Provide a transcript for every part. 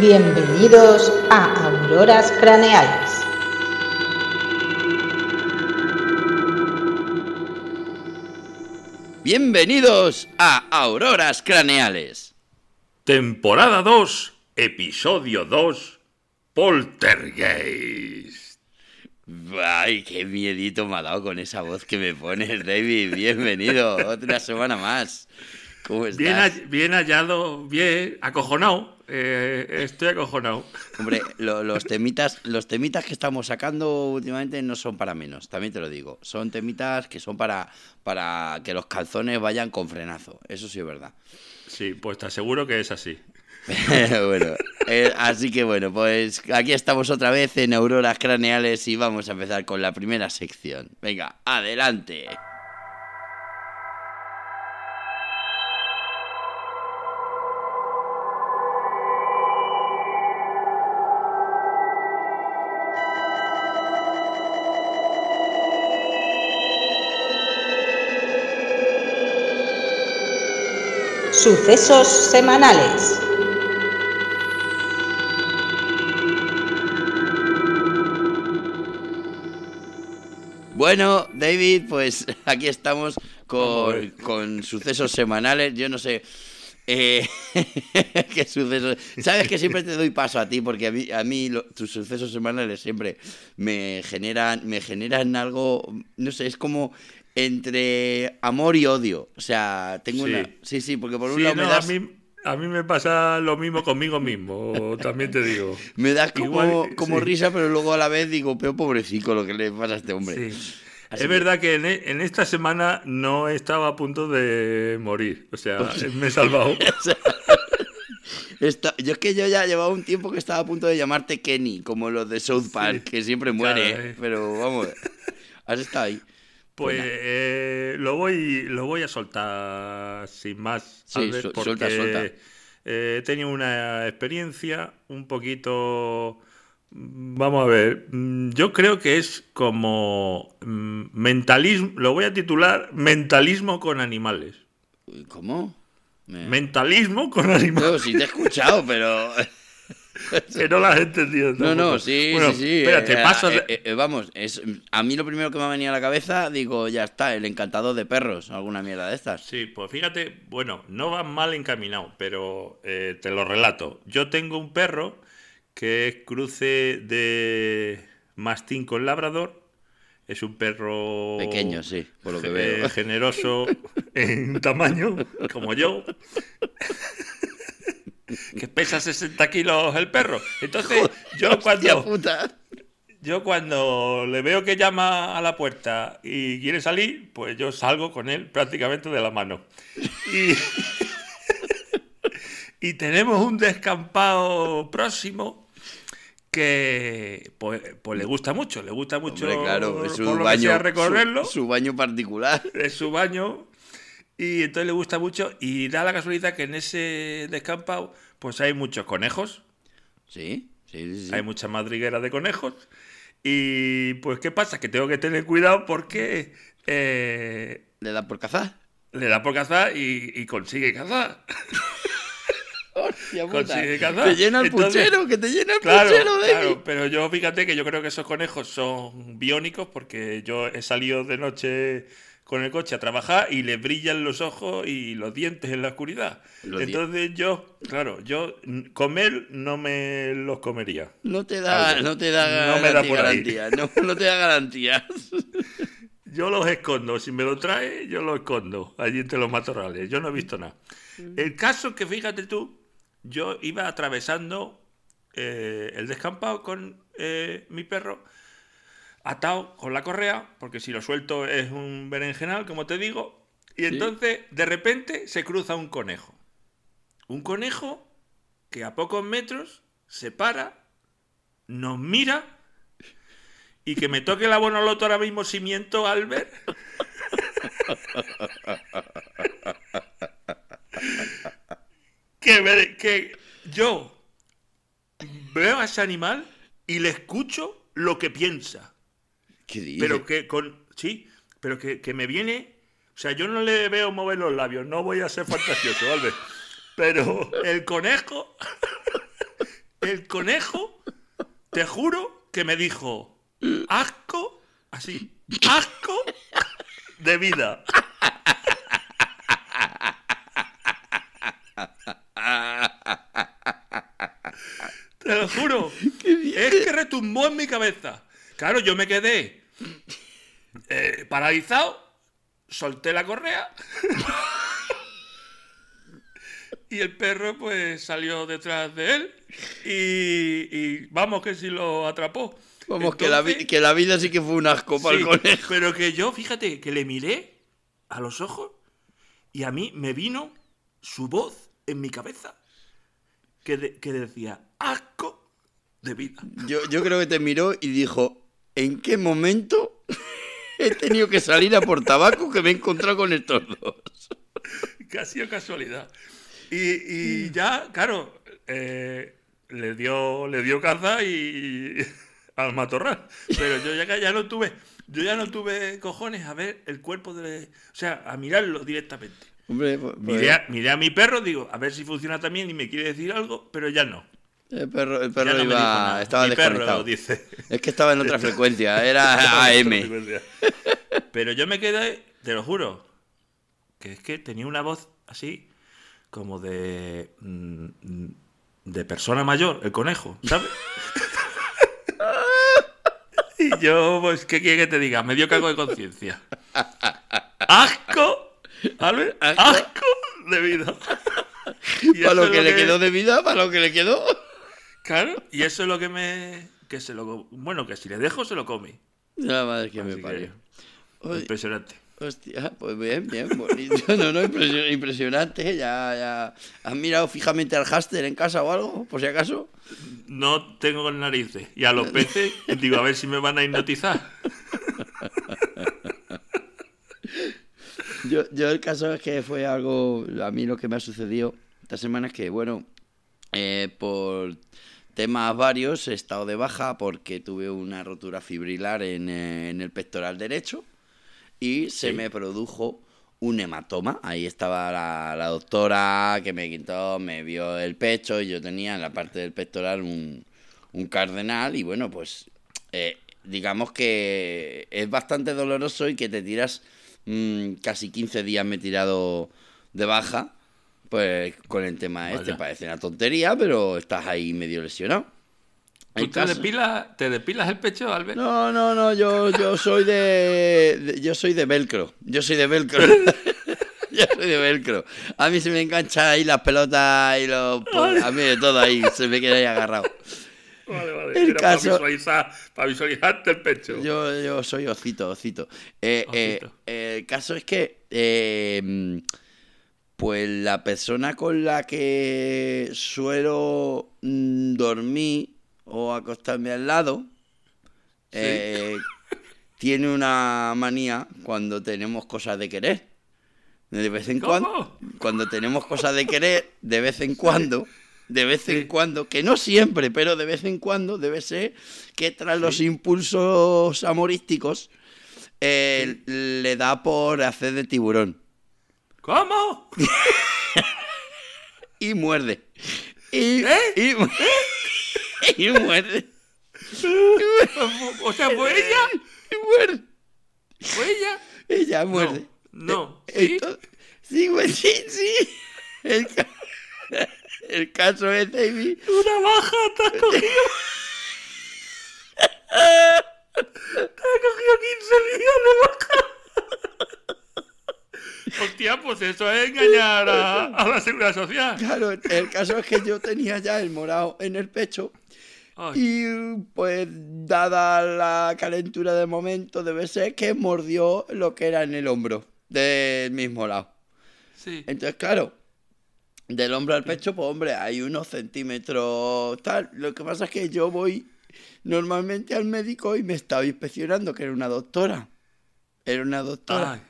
Bienvenidos a Auroras Craneales. Bienvenidos a Auroras Craneales. Temporada 2, episodio 2, Poltergeist. Ay, qué miedito me ha dado con esa voz que me pones, David. Bienvenido, otra semana más. ¿Cómo estás? Bien, hall- bien hallado, bien, acojonado. eh, estoy acojonado. Hombre, lo- los temitas, los temitas que estamos sacando últimamente no son para menos, también te lo digo. Son temitas que son para, para que los calzones vayan con frenazo. Eso sí es verdad. Sí, pues te aseguro que es así. bueno, eh, así que bueno, pues aquí estamos otra vez en Auroras Craneales y vamos a empezar con la primera sección. Venga, adelante. Sucesos semanales. Bueno, David, pues aquí estamos con, con sucesos semanales. Yo no sé eh, qué sucesos. Sabes que siempre te doy paso a ti porque a mí, a mí lo- tus sucesos semanales siempre me generan, me generan algo, no sé, es como entre amor y odio. O sea, tengo Sí. una. Sí, sí, porque por un Sí, lado no, me das. a, mí, a mí me pasa lo mismo conmigo mismo, también te digo. Me das como, Igual, como sí. risa, pero luego a la vez digo, pero pobrecito lo que le pasa a este hombre. Sí. Así es que- verdad que en, e- en esta semana no estaba a punto de morir. O sea, me he salvado. Esta- yo es que yo ya llevaba un tiempo que estaba a punto de llamarte Kenny, como los de South Park, que siempre muere, claro, eh. pero vamos, has estado ahí. Pues eh, lo voy lo voy a soltar sin más. Sí, Albert, su- porque, suelta, suelta. eh, he tenido una experiencia un poquito. mm, Vamos a ver. mm, Yo creo que es como mm, mentalismo. Lo voy a titular Mentalismo con animales. ¿Cómo? Me- Mentalismo con animales. No, sí te he escuchado, pero... Que no las has entendido. No, no, sí, Bueno, sí, sí. Espérate, eh, paso. eh, eh, vamos, es, a mí lo primero que me ha venido a la cabeza, digo, ya está, el encantador de perros, alguna mierda de estas. Sí, pues fíjate, bueno, no va mal encaminado, pero eh, te lo relato. Yo tengo un perro que es cruce de mastín con labrador. Es un perro Pequeño, sí, por lo que veo. generoso en tamaño, como yo. Que pesa 60 kilos el perro. Entonces, yo cuando, puta. yo cuando le veo que llama a la puerta y quiere salir, pues yo salgo con él prácticamente de la mano. Y, y tenemos un descampado próximo que pues, pues le gusta mucho, le gusta mucho Hombre, claro, es su baño, recorrerlo, su, su baño particular. es su baño y entonces le gusta mucho y da la casualidad que en ese descampado pues hay muchos conejos, Sí, sí, sí. sí. hay mucha madriguera de conejos. Y pues, ¿qué pasa? Que tengo que tener cuidado porque eh, ¿Le da por cazar? le da por cazar y, y consigue cazar. Hostia puta. Te llena el Entonces- puchero, que te llena el Claro, puchero, David. claro, pero yo fíjate que yo creo que esos conejos son biónicos porque yo he salido de noche con el coche a trabajar y le brillan los ojos y los dientes en la oscuridad. Los Entonces yo, claro, yo mm, comer no me los comería. No te da, Algo. no te da, No me da garantía, por ahí. garantía, no, no te da garantías. Yo los escondo, si me lo trae, yo los escondo allí entre los matorrales. Yo no he visto nada. El caso que fíjate tú, yo iba atravesando eh, el descampado con eh, mi perro, atado con la correa, porque si lo suelto es un berenjenal, como te digo, y entonces de repente se cruza un conejo. Un conejo que a pocos metros se para, nos mira y que me toque la bonoloto ahora mismo si miento, Albert. que, me- que yo veo a ese animal y le escucho lo que piensa. Pero que con. Sí, pero que, que me viene. O sea, yo no le veo mover los labios, no voy a ser fantasioso, Albert. Pero el conejo el conejo, te juro que me dijo asco, así, asco de vida. Te lo juro. Es que retumbó en mi cabeza. Claro, yo me quedé paralizado, solté la correa y el perro pues salió detrás de él y, y vamos que sí lo atrapó. Vamos, que, la vi- Entonces- que la vida sí que fue un asco para Sí, el conejo. Pero que yo, fíjate, que le miré a los ojos y a mí me vino su voz en mi cabeza que, de- que decía asco de vida. Yo, yo creo que te miró y dijo, ¿en qué momento he tenido que salir a por tabaco que me he encontrado con estos dos? Que ha sido casualidad. Y, y ya, claro, eh, le dio le dio caza y, al matorral. Pero yo ya, ya no tuve, yo ya no tuve cojones a ver el cuerpo de. O sea, a mirarlo directamente. Hombre, pues, pues, Miré a, miré a mi perro, digo, a ver si funciona también y me quiere decir algo, pero ya no. El perro, el perro no iba, estaba mi perro dice. Es que estaba en otra frecuencia, era AM. Pero yo me quedé, te lo juro, que es que tenía una voz así, como de. mm, de persona mayor, el conejo, ¿sabes? y yo, pues, ¿qué quiere que te diga? Me dio cago de conciencia. ¡Asco! ¿Albert? Asco. ¡Asco de vida! Y Para lo que le quedó de vida, para lo que le quedó. Claro, y eso es lo que me. que se lo. Bueno, que si le dejo, se lo come. La madre que me que- parió. Impresionante. hostia, pues bien, bien, bonito. No, no, impresio- impresionante. Ya, ya. ¿Has mirado fijamente al háster en casa o algo, por si acaso? No tengo narices. Y a los peces, digo, a ver si me van a hipnotizar. Yo, yo el caso es que fue algo, a mí lo que me ha sucedido esta semana es que, bueno, eh, por temas varios he estado de baja porque tuve una rotura fibrilar en, eh, en el pectoral derecho y se Sí. me produjo un hematoma. Ahí estaba la, la doctora que me quitó, me vio el pecho y yo tenía en la parte del pectoral un, un cardenal y bueno, pues eh, digamos que es bastante doloroso y que te tiras mm, casi 15 días me he tirado de baja. Pues con el tema este Vaya. parece una tontería, pero estás ahí medio lesionado. ¿Tú te depilas, te depilas el pecho, Albert? no, no, no, yo, yo soy de, de- Yo soy de velcro. Yo soy de velcro. yo soy de velcro. A mí se me enganchan ahí las pelotas y los. pues, a mí de todo ahí, se me queda ahí agarrado. Vale, vale. El Era caso- Para, visualizar, para visualizarte el pecho. Yo, yo soy osito, osito. Eh, eh, el caso es que. eh, pues la persona con la que suelo mm, dormir o acostarme al lado. eh, tiene una manía cuando tenemos cosas de querer. De vez en ¿Cómo? cuando, cuando tenemos cosas de querer, de vez en cuando, de vez en Sí. cuando, que no siempre, pero de vez en cuando debe ser que tras los impulsos amorísticos eh, le da por hacer de tiburón ¿Cómo? y muerde. Y, ¿Eh? y, y muerde. o sea, ¿fue ella? Y muerde. ¿Fue ella? Ella muerde. no. Eh, ¿Sí? sí, pues sí, sí. El, ca- el caso es, David. Una baja te has cogido. te has cogido 15 días de baja. Hostia, pues eso es engañar a, a la seguridad social. Claro, el caso es que yo tenía ya el morado en el pecho. Ay, Y pues, dada la calentura del momento, debe ser que mordió lo que era en el hombro del mismo lado. sí. Entonces, claro, del hombro al pecho, pues hombre, hay unos centímetros tal. Lo que pasa es que yo voy normalmente al médico y me estaba inspeccionando, que era una doctora. Era una doctora. Ay,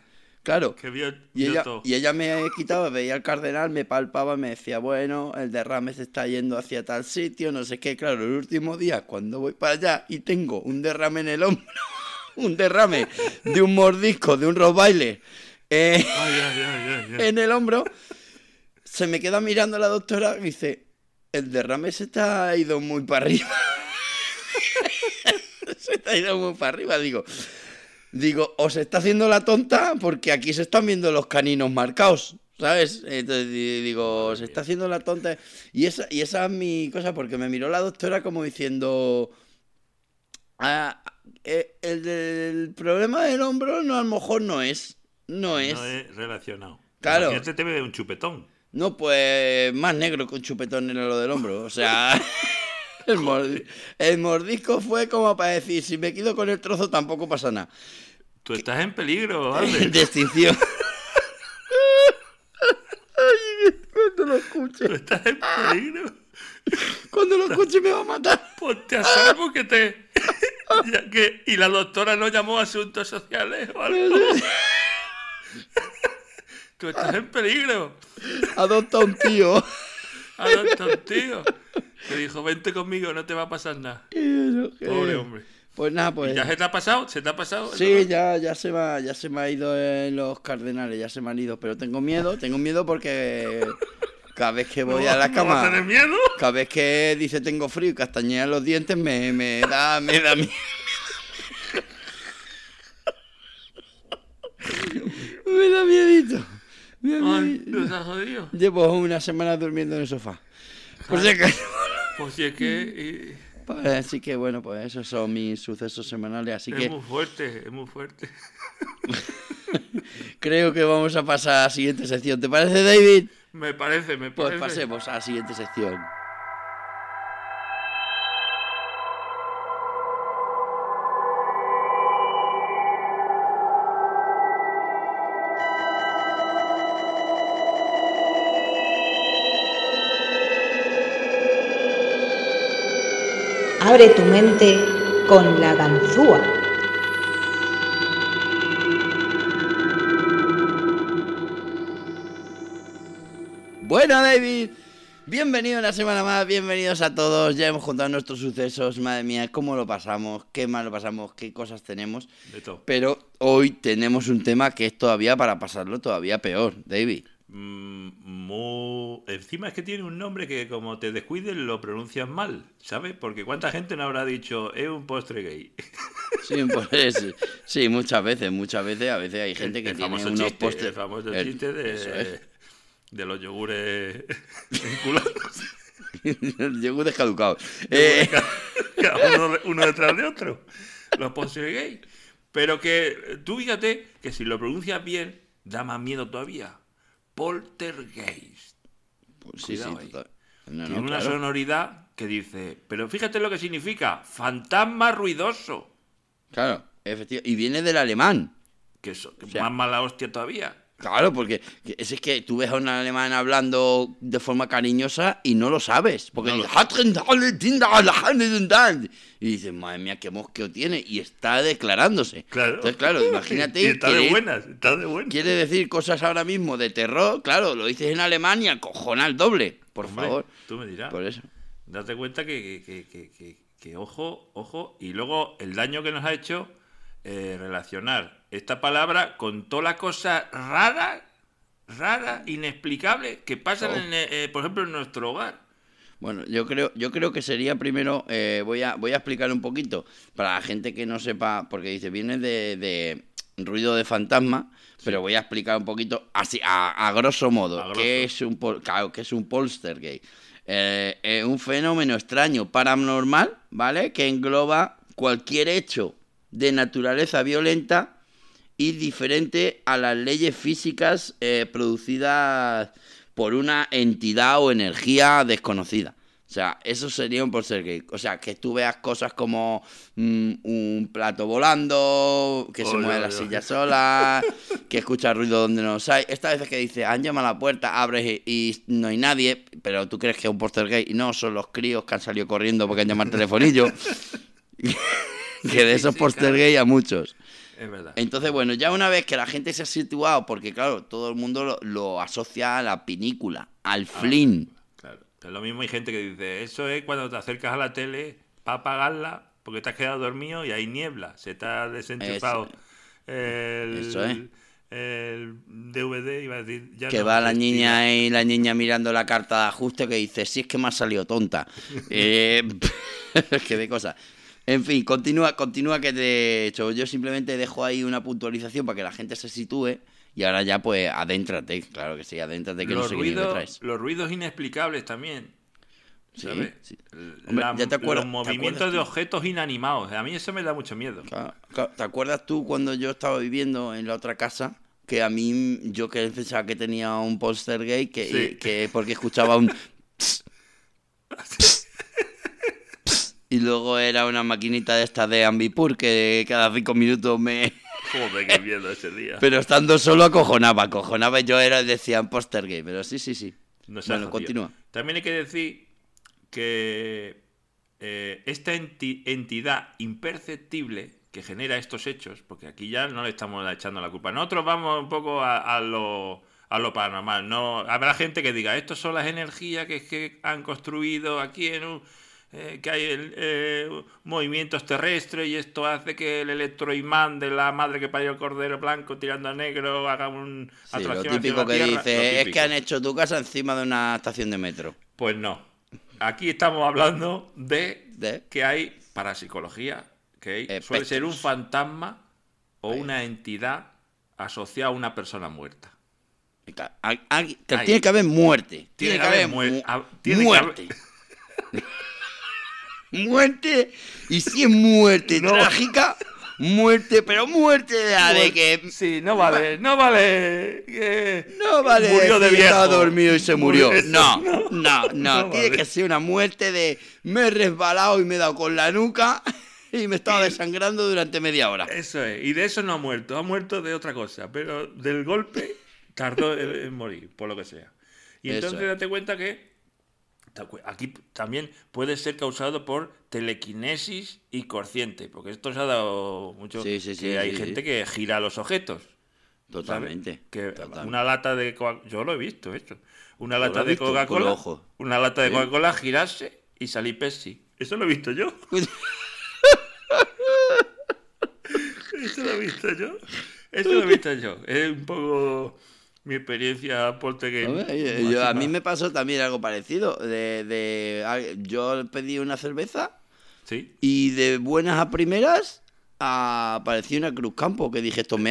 Claro. que vio, Y vio ella, todo. y ella me quitaba, veía al cardenal, me palpaba, me decía, bueno, el derrame se está yendo hacia tal sitio, no sé qué. Claro, el último día, cuando voy para allá y tengo un derrame en el hombro, un derrame de un mordisco, de un rottweiler eh, en el hombro, se me queda mirando la doctora y dice, el derrame se está ha ido muy para arriba. se está ido muy para arriba, digo. Digo, o se está haciendo la tonta porque aquí se están viendo los caninos marcados, ¿sabes? Entonces di- digo, se está haciendo la tonta. Y esa, y esa es mi cosa, porque me miró la doctora como diciendo, "Ah, eh, el del problema del hombro no, a lo mejor no es. No es. No es relacionado. Claro. Imagínate te ve un chupetón. No, pues más negro que un chupetón era lo del hombro. O sea, el, mordi- el mordisco fue como para decir, si me quedo con el trozo tampoco pasa nada. Tú estás en peligro, Albert. De extinción. Ay, cuando lo escuche, Tú estás en peligro. cuando lo escuche me va a matar. Ponte a salvo que te. Ya que... Y la doctora no llamó a asuntos sociales o algo. Tú estás en peligro. Adopta un tío. Adopta un tío. Que dijo, vente conmigo, no te va a pasar nada. Pobre hombre. Pues nada, ¿Y pues. ¿Ya se te ha pasado? ¿Se te ha pasado? Sí, ya, ya se va, ya se me ha ido en los cardenales, ya se me han ido, pero tengo miedo, tengo miedo porque cada vez que voy ¿No a la ¿No cama, tener miedo? cada vez que dice tengo frío y castañea los dientes, me, me da, me da miedo. Me da miedito. Me da Ay, miedito. nos has jodido. Llevo una semana durmiendo en el sofá. Por si acaso. Pues que Pues, Así que bueno, pues esos son mis sucesos semanales. Así que es muy fuerte, es muy fuerte. creo que vamos a pasar a la siguiente sección. ¿Te parece, David? Me parece, me Pues parece. pasemos a la siguiente sección. Abre tu mente con la ganzúa. Bueno, David, bienvenido una semana más, bienvenidos a todos. Ya hemos contado nuestros sucesos, madre mía, cómo lo pasamos, qué mal lo pasamos, qué cosas tenemos. De todo. Pero hoy tenemos un tema que es todavía para pasarlo todavía peor, David. Mm, Encima es que tiene un nombre que como te descuides lo pronuncias mal, ¿sabes? Porque cuánta gente no habrá dicho, es un postre gay. Sí, pues, sí, sí, muchas veces, muchas veces, a veces hay gente que el tiene unos chiste, postres. el famoso el- chiste de, eso es. de los yogures vinculados. El yogur descaducado. Eh, uno, uno detrás de otro. Los postres gay. Pero que tú fíjate que si lo pronuncias bien, da más miedo todavía. Poltergeist. pues sí, sí, Cuidado total. No, Tiene no, una claro. sonoridad que dice, pero fíjate lo que significa, fantasma ruidoso. Claro, efectivamente. Y viene del alemán. Que sea- más mala hostia todavía. Claro, porque que- es que tú ves a un alemán hablando de forma cariñosa y no lo sabes. Porque No lo y dices, madre mía, qué mosqueo tiene. Y está declarándose. Claro. Entonces, claro, imagínate. y está de buenas, está de buenas. Quiere decir cosas ahora mismo de terror, claro, lo dices en alemán y acojona el doble. Por Hombre, favor. Tú me dirás. Por eso. Date cuenta que, que, que, que- que- que ojo, ojo, y luego el daño que nos ha hecho eh, relacionar esta palabra con todas las cosas raras, raras, inexplicables que pasan, Oh. en, eh, eh, por ejemplo, en nuestro hogar. Bueno, yo creo, yo creo que sería primero, eh, voy, a, voy a explicar un poquito para la gente que no sepa, porque dice, viene de, de ruido de fantasma, pero voy a explicar un poquito, así, a, a grosso modo, A grosso. qué es un, pol- claro, qué es un. Eh, es un fenómeno extraño paranormal, ¿vale? Que engloba cualquier hecho de naturaleza violenta y diferente a las leyes físicas eh, producidas por una entidad o energía desconocida. O sea, eso sería un poltergeist. O sea, que tú veas cosas como mm, un plato volando, que se mueve la oye, silla sola, que escuchas ruido donde no los hay. Esta vez que dice, han llamado a la puerta, abres y, y no hay nadie, pero tú crees que es un poltergeist y no, son los críos que han salido corriendo porque han llamado al telefonillo. que de esos sí, a muchos. Es verdad. Entonces, bueno, ya una vez que la gente se ha situado, porque claro, todo el mundo lo, lo asocia a la pinícula, al flin. Claro. Es lo mismo hay gente que dice, eso es cuando te acercas a la tele para apagarla porque te has quedado dormido y hay niebla, se te ha desenchufado Eso el, Eso es. el DVD, iba a decir. Ya que no va la niña y la niña mirando la carta de ajuste que dice, si es que me ha salido tonta. eh, que de cosas. En fin, continúa, continúa que te he hecho. Yo simplemente dejo ahí una puntualización para que la gente se sitúe y ahora ya pues adéntrate, claro que sí, adéntrate que no los, sé qué ni me ruidos, traes. los ruidos inexplicables también. Sí, ¿sabes? sí. Hombre, ya te acuerdas- los ¿te movimientos acuerdas de objetos inanimados. A mí eso me da mucho miedo. Claro, claro. ¿Te acuerdas tú cuando yo estaba viviendo en la otra casa? Que a mí, yo que pensaba que tenía un póster gay, que, Sí. que porque escuchaba un... y luego era una maquinita de esta de Ambipur que cada cinco minutos me... Joder, qué miedo ese día. Pero estando solo acojonaba, acojonaba yo era, decían póster gay, pero sí, sí, sí. No bueno, jodido. continúa. También hay que decir que eh, esta enti- entidad imperceptible que genera estos hechos, porque aquí ya no le estamos echando la culpa. Nosotros vamos un poco a, a lo, a lo paranormal. No, habrá gente que diga, estos son las energías que, que han construido aquí en un, eh, que hay el, eh, movimientos terrestres y esto hace que el electroimán de la madre que parió el cordero blanco tirando a negro haga un Sí, lo atracción hacia típico la que Tierra". dice Lo es que han hecho tu casa encima de una estación de metro. Pues no. Aquí estamos hablando de, ¿De? que hay parapsicología, que hay- suele ser un fantasma o una entidad asociada a una persona muerta. Venga, hay- hay- que Ahí. Tiene que haber muerte. Tiene Tiene, que haber mu- tiene que muerte. Muerte. Y si es muerte No. trágica, muerte, pero muerte de la de que. Sí, no vale, no vale. No vale Murió de estaba viejo. dormido y se murió. No, no, no. no Tiene vale. que ser una muerte de me he resbalado y me he dado con la nuca y me estaba desangrando durante media hora. Eso es. Y de eso no ha muerto. Ha muerto de otra cosa. Pero del golpe tardó en, morir, por lo que sea. Y entonces es. date cuenta que aquí también puede ser causado por telequinesis y consciente. Porque esto se ha dado mucho. Sí, sí, que sí, hay sí, gente sí. que gira los objetos. Totalmente. Que totalmente. una lata de Coca- yo lo he visto esto. Una ¿Lo lata de Coca-Cola, una lata de ¿Sí? Coca-Cola girarse y salir Pepsi. Eso lo he visto yo. Eso lo he visto yo. Eso lo he visto yo. Es un poco mi experiencia. Hombre, yo- yo- a mí me pasó también algo parecido. De, de- a- yo pedí una cerveza Sí. y de buenas a primeras apareció una Cruz Campo que dije, esto es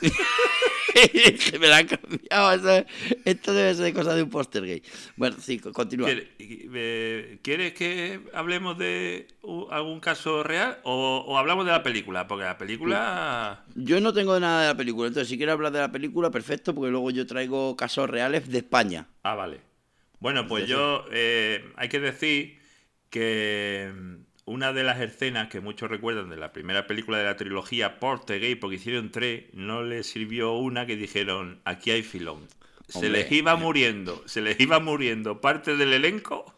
meao". y dije, me la han cambiado. eso- esto debe ser cosa de un póster gay. Bueno, sí, co- continúa. ¿Quieres, eh, ¿Quieres que hablemos de algún caso real o, o hablamos de la película? Porque la película... Yo no tengo nada de la película, entonces si quieres hablar de la película, perfecto, porque luego yo traigo casos reales de España. Ah, vale. Bueno, pues yo eh, hay que decir que mm, una de las escenas que muchos recuerdan de la primera película de la trilogía Portegay, porque hicieron tres, no les sirvió una que dijeron aquí hay filón. Se les iba muriendo, se les iba muriendo parte del elenco.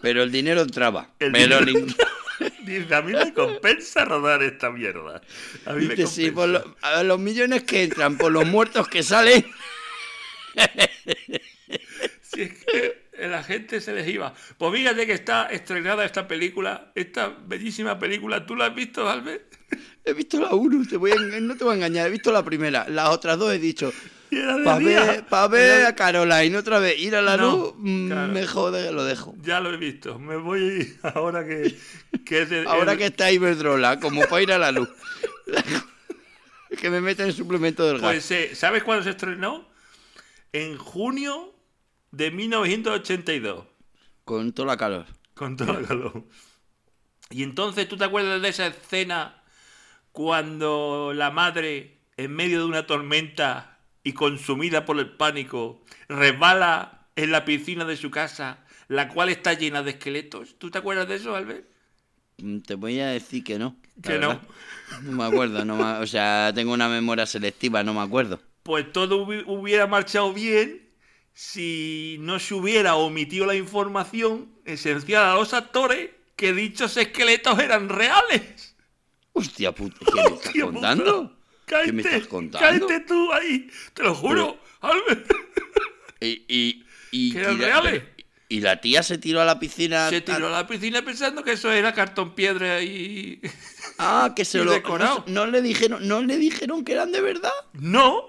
Pero el dinero entraba. El pero dinero- Dice, a mí me compensa rodar esta mierda. A mí me Dice, sí, por compensa". lo- a los millones que entran, por los muertos que salen. Si es que la gente se les iba. Pues fíjate que está estrenada esta película, esta bellísima película. ¿Tú la has visto, Albert? He visto la 1, te voy a enga- no te voy a engañar, he visto la primera. Las otras dos he dicho, para ver, pa' ver Era- a Caroline otra vez, ir a la No, luz, mm, claro. me jode, lo dejo. Ya lo he visto. Me voy ahora que, que de- Ahora que está Iberdrola, como para ir a la luz. que me meten el suplemento del gas. Pues eh, ¿sabes cuándo se estrenó? En junio de 1982. Con toda la calor. Con todo el calor. Y entonces, ¿tú te acuerdas de esa escena cuando la madre, en medio de una tormenta y consumida por el pánico, resbala en la piscina de su casa, la cual está llena de esqueletos? ¿Tú te acuerdas de eso, Albert? Mm, Te voy a decir que no. la Que no. verdad. No me acuerdo, no me- o sea, tengo una memoria selectiva, no me acuerdo. Pues todo hubi- hubiera marchado bien si no se hubiera omitido la información esencial a los actores que dichos esqueletos eran reales. Hostia puta, ¿qué me estás Hostia, contando? puta. ¿Qué Cállate, me estás contando? cállate tú ahí, te lo juro, Albert. Y, y, y Que eran tira- reales. pero- y la tía se tiró a la piscina. Se tiró a la piscina pensando que eso era cartón piedra y... Ah, que se y lo decorado. No, no le dijeron, no le dijeron que eran de verdad. No.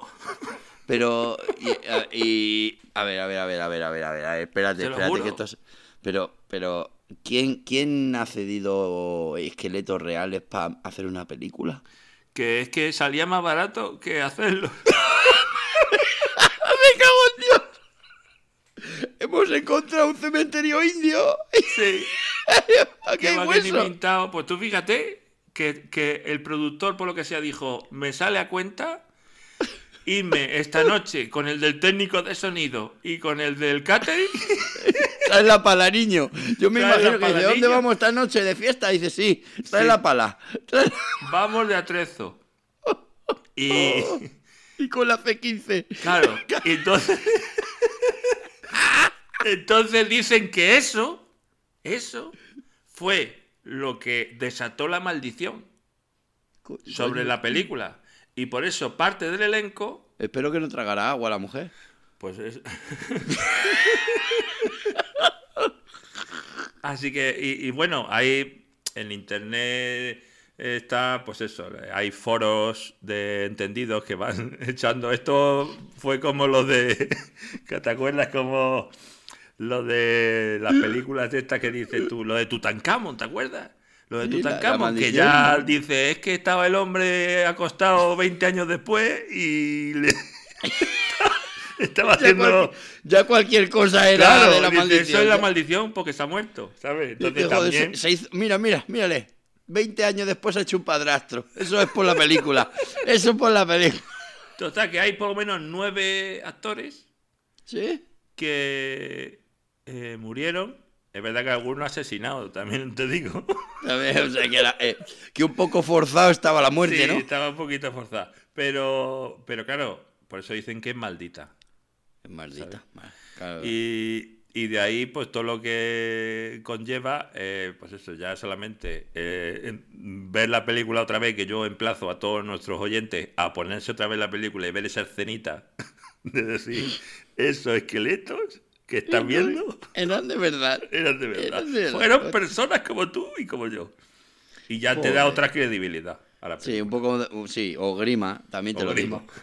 Pero y, a- y- a ver, a ver, a ver, a ver, a ver, a ver, a ver, espérate, espérate que esto es- pero pero ¿quién quién ha cedido esqueletos reales para hacer una película? Que es que salía más barato que hacerlo. ¡Me cago en Dios! Hemos encontrado un cementerio indio. Sí. Aquí hay hueso. inventado. Pues tú fíjate que, que el productor, por lo que sea, dijo, me sale a cuenta irme esta noche con el del técnico de sonido y con el del catering. Trae la pala, niño. Yo me imagino que ¿de dónde vamos esta noche de fiesta? Dice, sí, trae Sí. la pala. Trae Vamos de atrezo. Y Y con la C15. claro, y entonces... Entonces dicen que eso, eso fue lo que desató la maldición sobre la película. Y por eso parte del elenco Espero que no tragará agua la mujer. Pues es. Así que, y, y bueno, hay en internet está, pues eso, hay foros de entendidos que van echando. Esto fue como lo de. que ¿Te acuerdas? Como lo de las películas de estas que dices tú, lo de Tutankamón, ¿te acuerdas? Lo de Tutankamón, que ya dice, es que estaba el hombre acostado 20 años después y le. estaba Ya, haciendo. cual- ya cualquier cosa era Claro, de la dice, maldición. Eso es la maldición porque se ha muerto, ¿sabes? Dice, Entonces joder, también. se- se hizo- mira, mira, mírale. 20 años después ha hecho un padrastro. Eso es por la película. Eso es por la película. Total, que hay por lo menos nueve actores ¿Sí? que eh, murieron. Es verdad que algunos asesinados, también te digo. A ver, o sea, que, era, eh, que un poco forzado estaba la muerte, sí, ¿no? estaba un poquito forzada. Pero, pero claro, por eso dicen que es maldita. Es maldita. Claro. Y, y de ahí, pues todo lo que conlleva, eh, pues eso, ya solamente eh, ver la película otra vez, que yo emplazo a todos nuestros oyentes a ponerse otra vez la película y ver esa escenita de decir, esos esqueletos que están viendo Eran de verdad. eran de verdad. Eran de verdad. Fueron personas como tú y como yo. Y ya te da otra credibilidad a la Sí, un poco, de- sí, o grima, también te O lo grima. digo.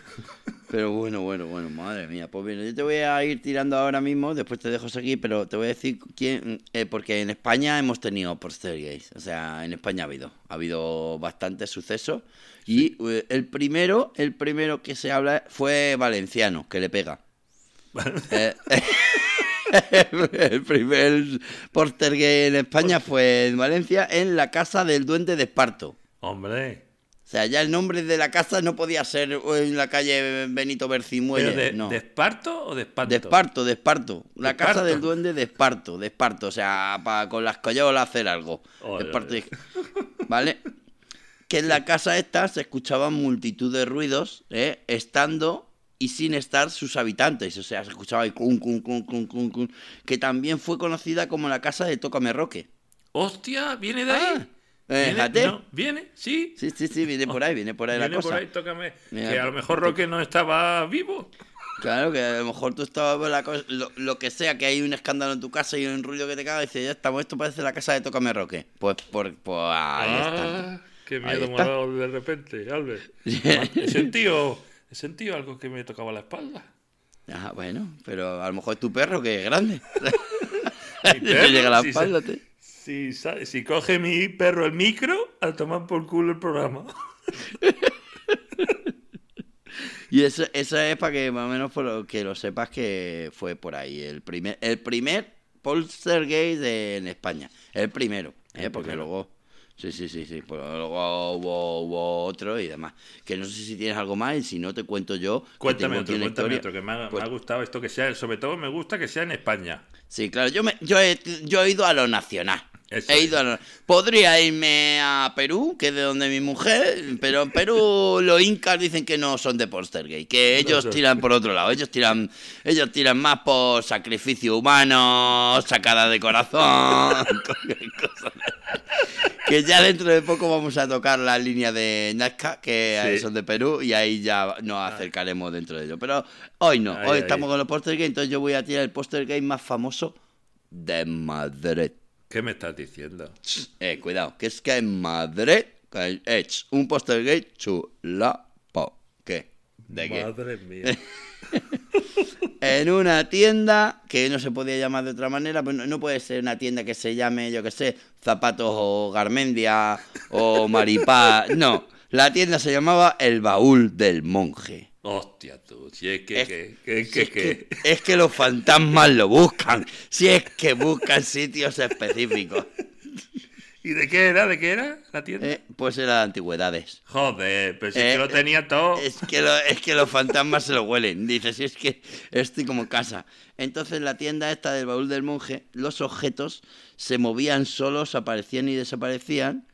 Pero bueno, bueno, bueno, madre mía. Pues bien, yo te voy a ir tirando ahora mismo, después te dejo seguir, pero te voy a decir quién, eh, porque en España hemos tenido Poltergeist, o sea, en España ha habido, ha habido bastantes sucesos y eh, el primero, el primero que se habla fue Valenciano, que le pega. Eh, el primer Poltergeist en España fue en Valencia, en la casa del duende de Esparto. Hombre. O sea, ya el nombre de la casa no podía ser en la calle Benito Bercimuelle. ¿Pero de, no. de esparto o de espanto? De Esparto, de Esparto. La ¿De casa Esparto? del duende de Esparto, de Esparto. O sea, para con las coyolas hacer algo. Ole, Esparto ¿Vale? Que en la casa esta se escuchaban multitud de ruidos, ¿eh? estando y sin estar sus habitantes. O sea, se escuchaba ahí cun, cun, cun, cun, cun, cun, que también fue conocida como la casa de Tócame Roque. Hostia, viene de ahí. Ah, eh, ¿Viene? No, ¿Viene? Sí. Sí, sí, sí, viene por ahí, viene por ahí la Viene cosa. por ahí, tócame. Mira, que a lo mejor Roque no estaba vivo. Claro, que a lo mejor tú estabas por la cosa, lo, lo que sea, que hay un escándalo en tu casa y un ruido que te caga y dices, ya estamos, esto parece la casa de Tócame Roque. Pues, por, pues ahí está. Ah, qué Ahí miedo me está. ha dado de repente, Albert. He sentido, he sentido algo que me tocaba la espalda. Ah, bueno, pero a lo mejor es tu perro que es grande. Perro, llega a la si espalda. Si, coge mi perro el micro, a tomar por culo el programa. Y eso, eso es para que más o menos por lo que lo sepas que fue por ahí. El primer, el primer Poltergeist de- en España. El primero, ¿eh? Porque luego... Sí, sí, sí, sí. Luego hubo, hubo otro y demás. Que no sé si tienes algo más y si no te cuento yo. Cuéntame otro, cuéntame otro, que me ha, me Pues- ha gustado esto que sea, sobre todo me gusta que sea en España. Sí, claro, yo, me, yo, he, yo he ido a lo nacional. Eso he ido a Podría irme a Perú, que es de donde mi mujer, pero en Perú los incas dicen que no son de Poltergeist, que ellos tiran por otro lado, ellos tiran, ellos tiran más por sacrificio humano, sacada de corazón, cosas que ya dentro de poco vamos a tocar la línea de Nazca, que Sí. son de Perú, y ahí ya nos acercaremos dentro de ello. Pero hoy no, Ahí, hoy ahí. estamos con los Poltergeist, entonces yo voy a tirar el Poltergeist más famoso de Madrid. ¿Qué me estás diciendo? Eh, cuidado, que es que en Madrid es un póster gay chulapo. ¿Qué? ¿De qué? Madre mía. en una tienda que no se podía llamar de otra manera, pues no, no puede ser una tienda que se llame, yo qué sé, Zapatos o Garmendia o Maripá. No, la tienda se llamaba El Baúl del Monje. Hostia, tú. Si es que. Es, que, que, si que, es que- que- es que los fantasmas lo buscan. Si es que buscan sitios específicos. ¿Y de qué era? ¿De qué era la tienda? Eh, pues era de antigüedades. Joder, pero si es Eh, que lo tenía todo. Es que, lo- es que los fantasmas se lo huelen. Dices, si es que estoy como en casa. Entonces, en la tienda esta del baúl del monje, los objetos se movían solos, aparecían y desaparecían.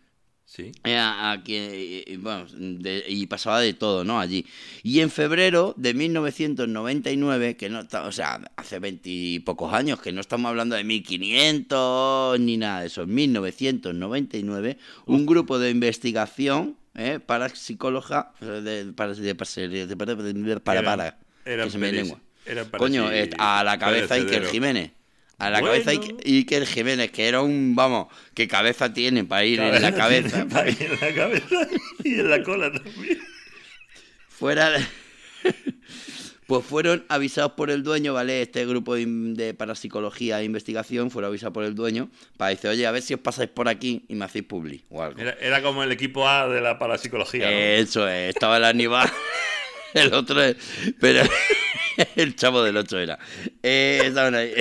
Sí. eh, a- a quien- y, y, vamos, de- y pasaba de todo, ¿no? Allí. Y en febrero de 1999, que no está, o sea, hace veintipocos años, que no estamos hablando de 1500 ni nada de eso, en 1999, un grupo de investigación eh, para psicóloga, eh, de, para, de, de- para, Eran- para, eran que se me lengua. para Coño, eh, a la cabeza Iker. Jiménez. A la cabeza Bueno. Iker- Iker Jiménez, que era un, vamos, qué cabeza tiene para ir en la cabeza. Ahí en la cabeza y en la cola también. Fuera de- Pues fueron avisados por el dueño, ¿vale? Este grupo de, parapsicología e investigación fueron avisados por el dueño para decir, oye, a ver si os pasáis por aquí y me hacéis publi o algo. Era, era como el equipo A de la parapsicología. ¿no? Eso es, estaba el Aníbal, el otro pero el chavo del 8 era. Eh, estaban ahí.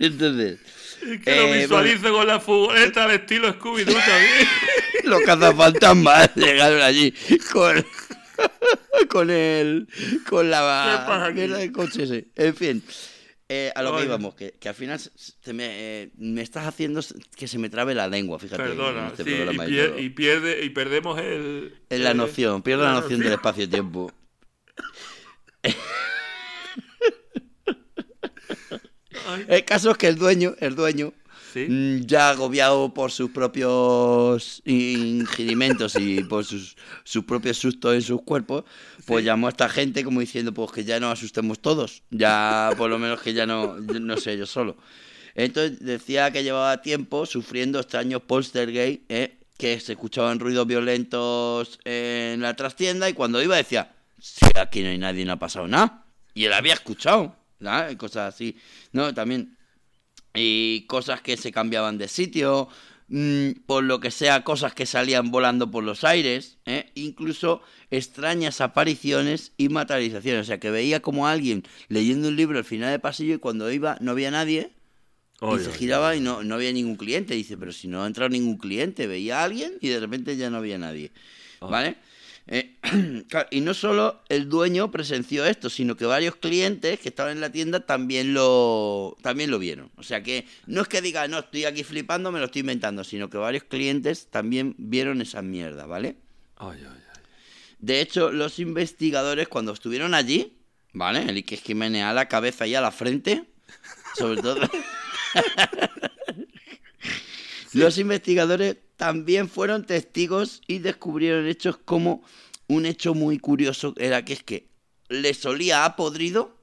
Entonces, Es que lo eh, visualizo con la furgoneta al estilo Scooby-Doo también. los cazafantasmas llegaron allí con, con el con la ¿Qué pasa aquí? mierda del coche ese. En fin, eh, a lo que íbamos, que, que al final se- se me, eh, me estás haciendo que se me trabe la lengua, fíjate. Perdona, este sí, y, pier- pierde, y perdemos el... Es la el- noción, pierdo la noción del espacio-tiempo. El caso es que el dueño, el dueño, sí. mm, ya agobiado por sus propios ingirimentos y por sus, sus propios sustos en sus cuerpos, pues llamó a esta gente como diciendo, pues que ya nos asustemos todos, ya por lo menos que ya no, no sé yo solo. Entonces decía que llevaba tiempo sufriendo extraños poltergeist, ¿eh? que se escuchaban ruidos violentos en la trastienda y cuando iba decía, si aquí no hay nadie, no ha pasado nada. Y él había escuchado, ¿no? cosas así. No, también y cosas que se cambiaban de sitio, mm, por lo que sea, cosas que salían volando por los aires, ¿eh? incluso extrañas apariciones y materializaciones. O sea, que veía como alguien leyendo un libro al final del pasillo y cuando iba no había nadie y se giraba y no, no había ningún cliente. Dice, pero si no ha entrado ningún cliente, veía a alguien y de repente ya no había nadie. ¿Vale? Eh, y no solo el dueño presenció esto, sino que varios clientes que estaban en la tienda también lo, también lo vieron. O sea que no es que diga, no, estoy aquí flipando, me lo estoy inventando, sino que varios clientes también vieron esa mierda, ¿vale? Ay, ay, ay. De hecho, los investigadores cuando estuvieron allí, ¿vale? El Ike Jiménez a la cabeza y a la frente, sobre todo... Los investigadores también fueron testigos y descubrieron hechos como un hecho muy curioso era que es que les olía a podrido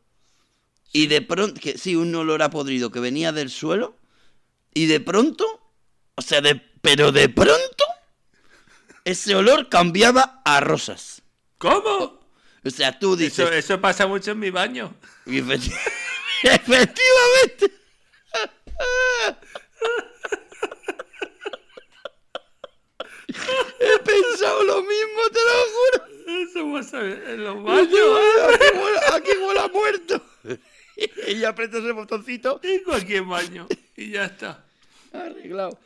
y de pronto, que sí, un olor a podrido que venía del suelo y de pronto, o sea, de, pero de pronto, ese olor cambiaba a rosas. ¿Cómo? O sea, tú dices, Eso, eso pasa mucho en mi baño. efectivamente. He pensado lo mismo, te lo juro. Eso pasa en los baños. huele- aquí huele a muerto. Y aprietas el botoncito. En cualquier baño. Y ya está. Arreglado.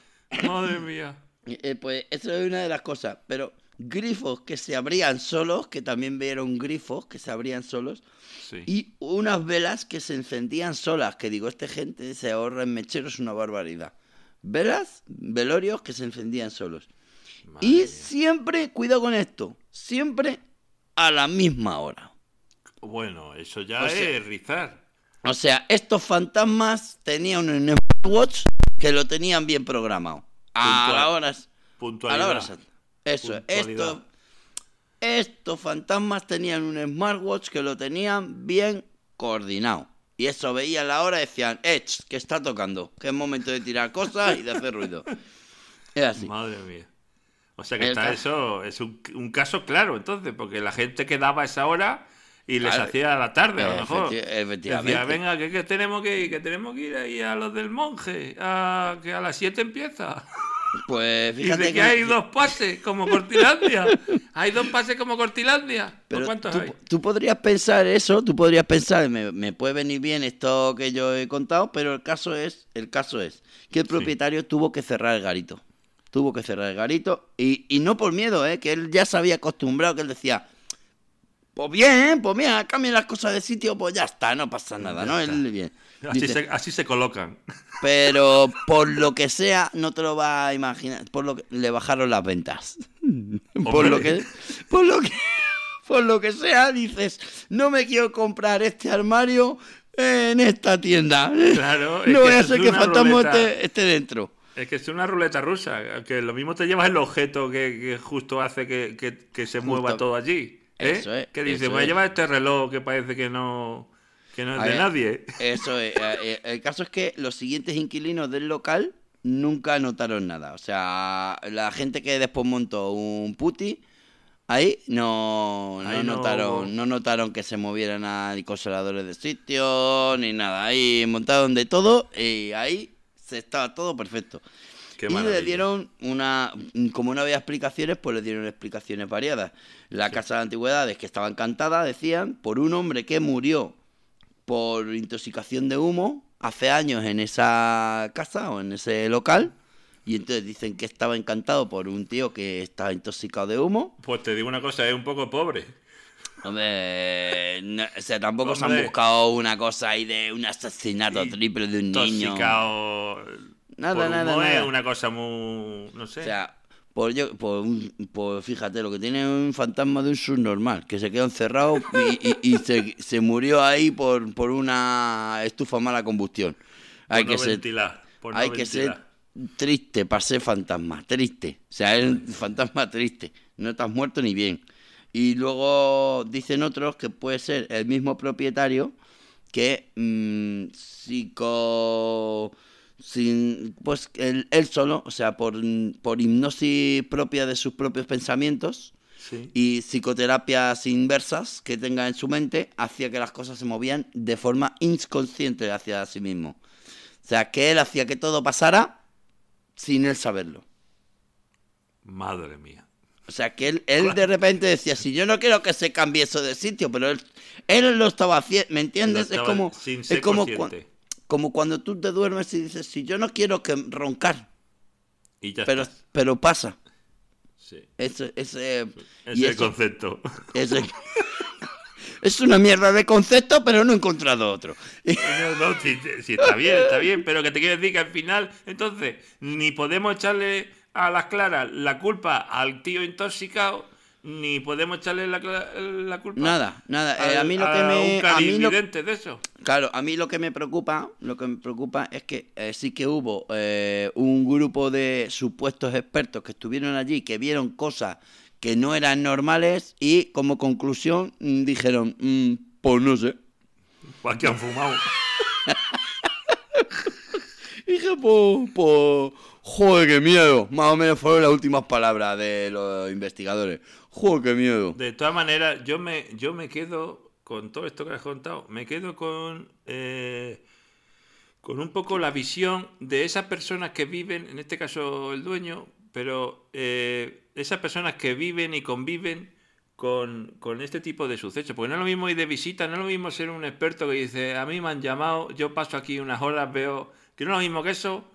Madre mía. Eh, pues eso es una de las cosas. Pero grifos que se abrían solos, que también vieron grifos que se abrían solos. Sí. Y unas velas que se encendían solas, que digo, este gente se ahorra en mecheros una barbaridad. Velas, velorios que se encendían solos. Madre y siempre, cuidado con esto, siempre a la misma hora. Bueno, eso ya O sea- es rizar. O sea, estos fantasmas tenían un watch que lo tenían bien programado. A Puntual. la hora, a la hora. Eso, es. Puntualidad. esto estos fantasmas tenían un smartwatch que lo tenían bien coordinado. Y eso veían la hora y decían, ch, que está tocando, que es momento de tirar cosas y de hacer ruido. Es así. Madre mía. O sea que está eso, es un, un caso claro entonces, porque la gente quedaba a esa hora y les Claro. hacía a la tarde, a lo mejor. Efecti- efectivamente. Decía, venga, que, que tenemos que ir, que tenemos que ir ahí a los del monje, a, que a las 7 empieza. Pues fíjate de que hay dos pases como Cortilandia. hay dos pases como Cortilandia. ¿Por Pero cuántos tú, hay? tú podrías pensar eso, tú podrías pensar, me, me puede venir bien esto que yo he contado, pero el caso es, el caso es que el propietario tuvo que cerrar el garito. Tuvo que cerrar el garito y, y no por miedo, ¿eh? que él ya se había acostumbrado, que él decía, pues bien, pues mira, cambien las cosas de sitio, pues ya está, no pasa nada, ¿no? Él bien. Así se, así se colocan. Pero por lo que sea, no te lo vas a imaginar. Por lo que le bajaron las ventas. Por lo que, por lo que, por lo que sea, dices, no me quiero comprar este armario en esta tienda. Claro, es no que voy a es hacer que fantasma esté, esté dentro. Es que es una ruleta rusa, que lo mismo te llevas el objeto que, que justo hace que, que- que se mueva todo allí. ¿eh? Eso es, Que dice, voy a llevar este reloj que parece que no, que no es A de ver, nadie. Eso es. eh, eh, El caso es que los siguientes inquilinos del local nunca notaron nada. O sea, la gente que después montó un puti, ahí no, no Ahí no notaron, no notaron que se movieran nada, ni consoladores de sitio, ni nada. Ahí montaron de todo y ahí estaba todo perfecto. Qué y le dieron una, como no había explicaciones, pues le dieron explicaciones variadas. La Casa de Antigüedades, que estaba encantada, decían, por un hombre que murió por intoxicación de humo hace años en esa casa o en ese local. Y entonces dicen que estaba encantado por un tío que estaba intoxicado de humo. Pues te digo una cosa, es un poco pobre. Hombre, no- o sea, tampoco se han buscado una cosa ahí de un asesinato Y triple de un niño. Nada, por nada, humo nada. Es una cosa muy. No sé. O sea, por yo, por, un- por fíjate, lo que tiene un fantasma de un subnormal, que se quedó encerrado y, y- y se, se murió ahí por, por una estufa mala combustión. por Hay no que ser, ventilar. por no hay que ser triste para ser fantasma, triste. O sea, es un fantasma triste. No estás muerto ni bien. Y luego dicen otros que puede ser el mismo propietario que mm, psico sin pues él, él solo o sea por, por hipnosis propia de sus propios pensamientos Sí. y psicoterapias inversas que tenga en su mente hacía que las cosas se movían de forma inconsciente hacia sí mismo o sea que él hacía que todo pasara sin él saberlo Madre mía. O sea, que él, él de repente decía, si yo no quiero que se cambie eso de sitio, pero él, él lo estaba haciendo, ¿me entiendes? Es como, es como, como cuando tú te duermes y dices, si yo no quiero que roncar, Y ya pero, pero pasa. Sí. Ese, ese, es el concepto. ese- es una mierda de concepto, pero no he encontrado otro. No, no, sí, está bien, está bien, pero que te quiero decir que al final, entonces, ni podemos echarle a las claras la culpa al tío intoxicado, ni podemos echarle la, la culpa Nada, nada. Eh, al- a mí lo que a me, un a mí lo, de eso. Claro, a mí lo que me preocupa, lo que me preocupa es que eh, sí que hubo eh, un grupo de supuestos expertos que estuvieron allí, que vieron cosas que no eran normales y como conclusión mm, dijeron, "Mm, pues no sé. Pues que han fumado. Dije, pues, pues, joder, qué miedo. Más o menos fueron las últimas palabras de los investigadores. Joder, qué miedo. De todas maneras, yo me, yo me quedo con todo esto que has contado, me quedo con, eh, con un poco la visión de esas personas que viven, en este caso el dueño, pero eh, esas personas que viven y conviven con, con este tipo de sucesos. Porque no es lo mismo ir de visita, no es lo mismo ser un experto que dice, a mí me han llamado, yo paso aquí unas horas, veo, que no es lo mismo que eso,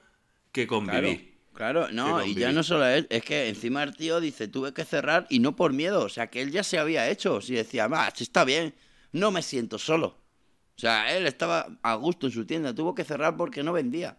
que Claro, convivir. claro, no, y ya no solo es, es que encima el tío dice, tuve que cerrar y no por miedo, o sea, que él ya se había hecho, si decía, si está bien, no me siento solo. O sea, él estaba a gusto en su tienda, tuvo que cerrar porque no vendía.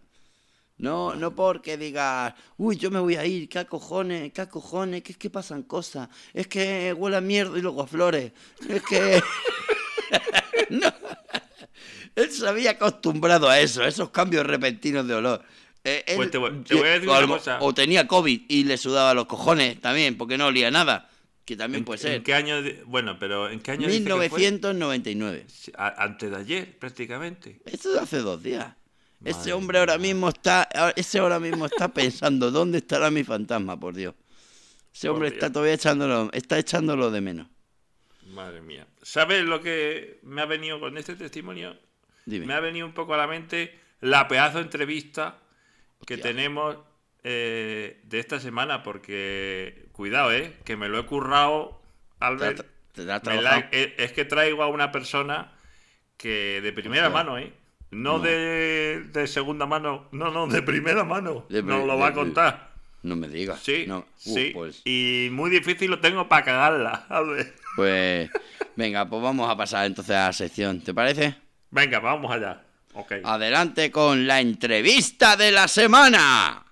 No, no porque digas, uy, yo me voy a ir, qué cojones, qué cojones, que es que pasan cosas, es que huele a mierda y luego a flores, es que... No. Él se había acostumbrado a eso, a esos cambios repentinos de olor. Eh, él- Pues te voy- te voy a decir o una algo- cosa. O tenía COVID y le sudaba los cojones también, porque no olía nada. que también ¿En, puede en ser. qué año? bueno, pero ¿en qué año dice que fue? 1999. Sí, a- Antes de ayer, prácticamente. Eso de hace dos días. Ese Madre hombre ahora mismo está, ese ahora mismo está pensando dónde estará mi fantasma, por Dios. Ese Por hombre Dios. está todavía echándolo, está echándolo de menos. Madre mía. ¿Sabes lo que me ha venido con este testimonio? Dime. Me ha venido un poco a la mente la pedazo de entrevista que Hostia. tenemos eh, de esta semana, porque cuidado, ¿eh? Que me lo he currado, ¿Te, Albert. te la- trabajado? eh, es que traigo a una persona que de primera Hostia. mano, ¿eh? No, No. De, de segunda mano, no, no, de primera mano. De Nos lo de va a contar. No me digas. Sí, No. Uh, sí. pues, Y muy difícil lo tengo para cagarla. A ver. pues, venga, pues vamos a pasar entonces a la sección, ¿te parece? Venga, vamos allá. Ok. Adelante con la entrevista de la semana.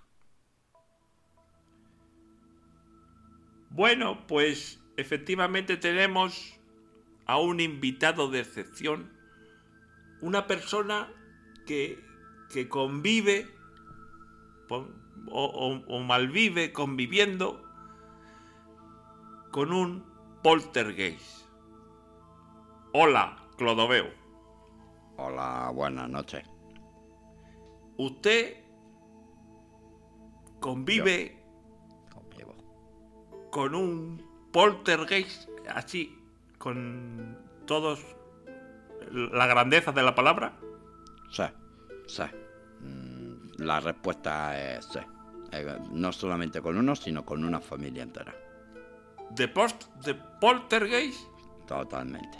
Bueno, pues efectivamente tenemos a un invitado de excepción, una persona que, que convive o- o malvive conviviendo con un poltergeist. Hola, Clodoveo. Hola, buenas noches. ¿Usted convive con un poltergeist así, con todos la grandeza de la palabra? Sí, sí. Mm, La respuesta es sí. Eh, No solamente con uno, sino con una familia entera. ¿De, post, de poltergeist? Totalmente.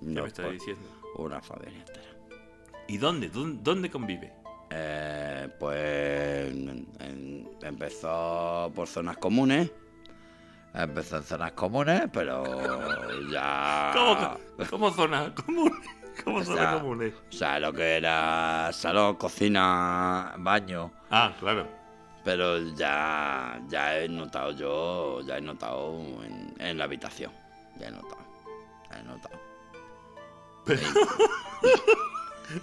¿Qué me está diciendo? Una familia entera. ¿Y dónde? ¿Dónde, dónde convive? Eh, pues en- en- empezó por zonas comunes. Empezó en zonas comunes, pero ya. ¿Cómo, cómo zona común? ¿Cómo O comunes? O sea, lo que era salón, cocina, baño. Ah, claro. Pero ya, ya he notado yo, ya he notado en, en la habitación. Ya he notado. Ya he notado.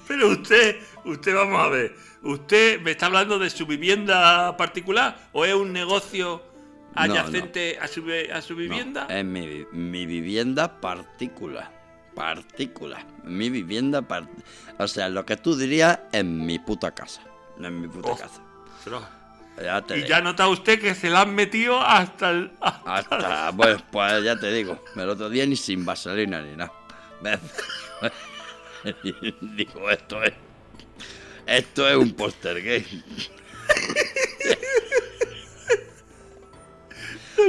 Pero usted, usted vamos a ver, ¿usted me está hablando de su vivienda particular o es un negocio No, adyacente A, su, a su No, vivienda? es mi, mi vivienda particular. Particular. Mi vivienda par- O sea, lo que tú dirías en mi puta casa. En mi puta Oh. casa. Ya y digo. ya nota usted que se la han metido hasta el... Hasta, pues, pues ya te digo, el otro día ni sin vaselina ni nada. Digo, esto es. Esto es un póster gay.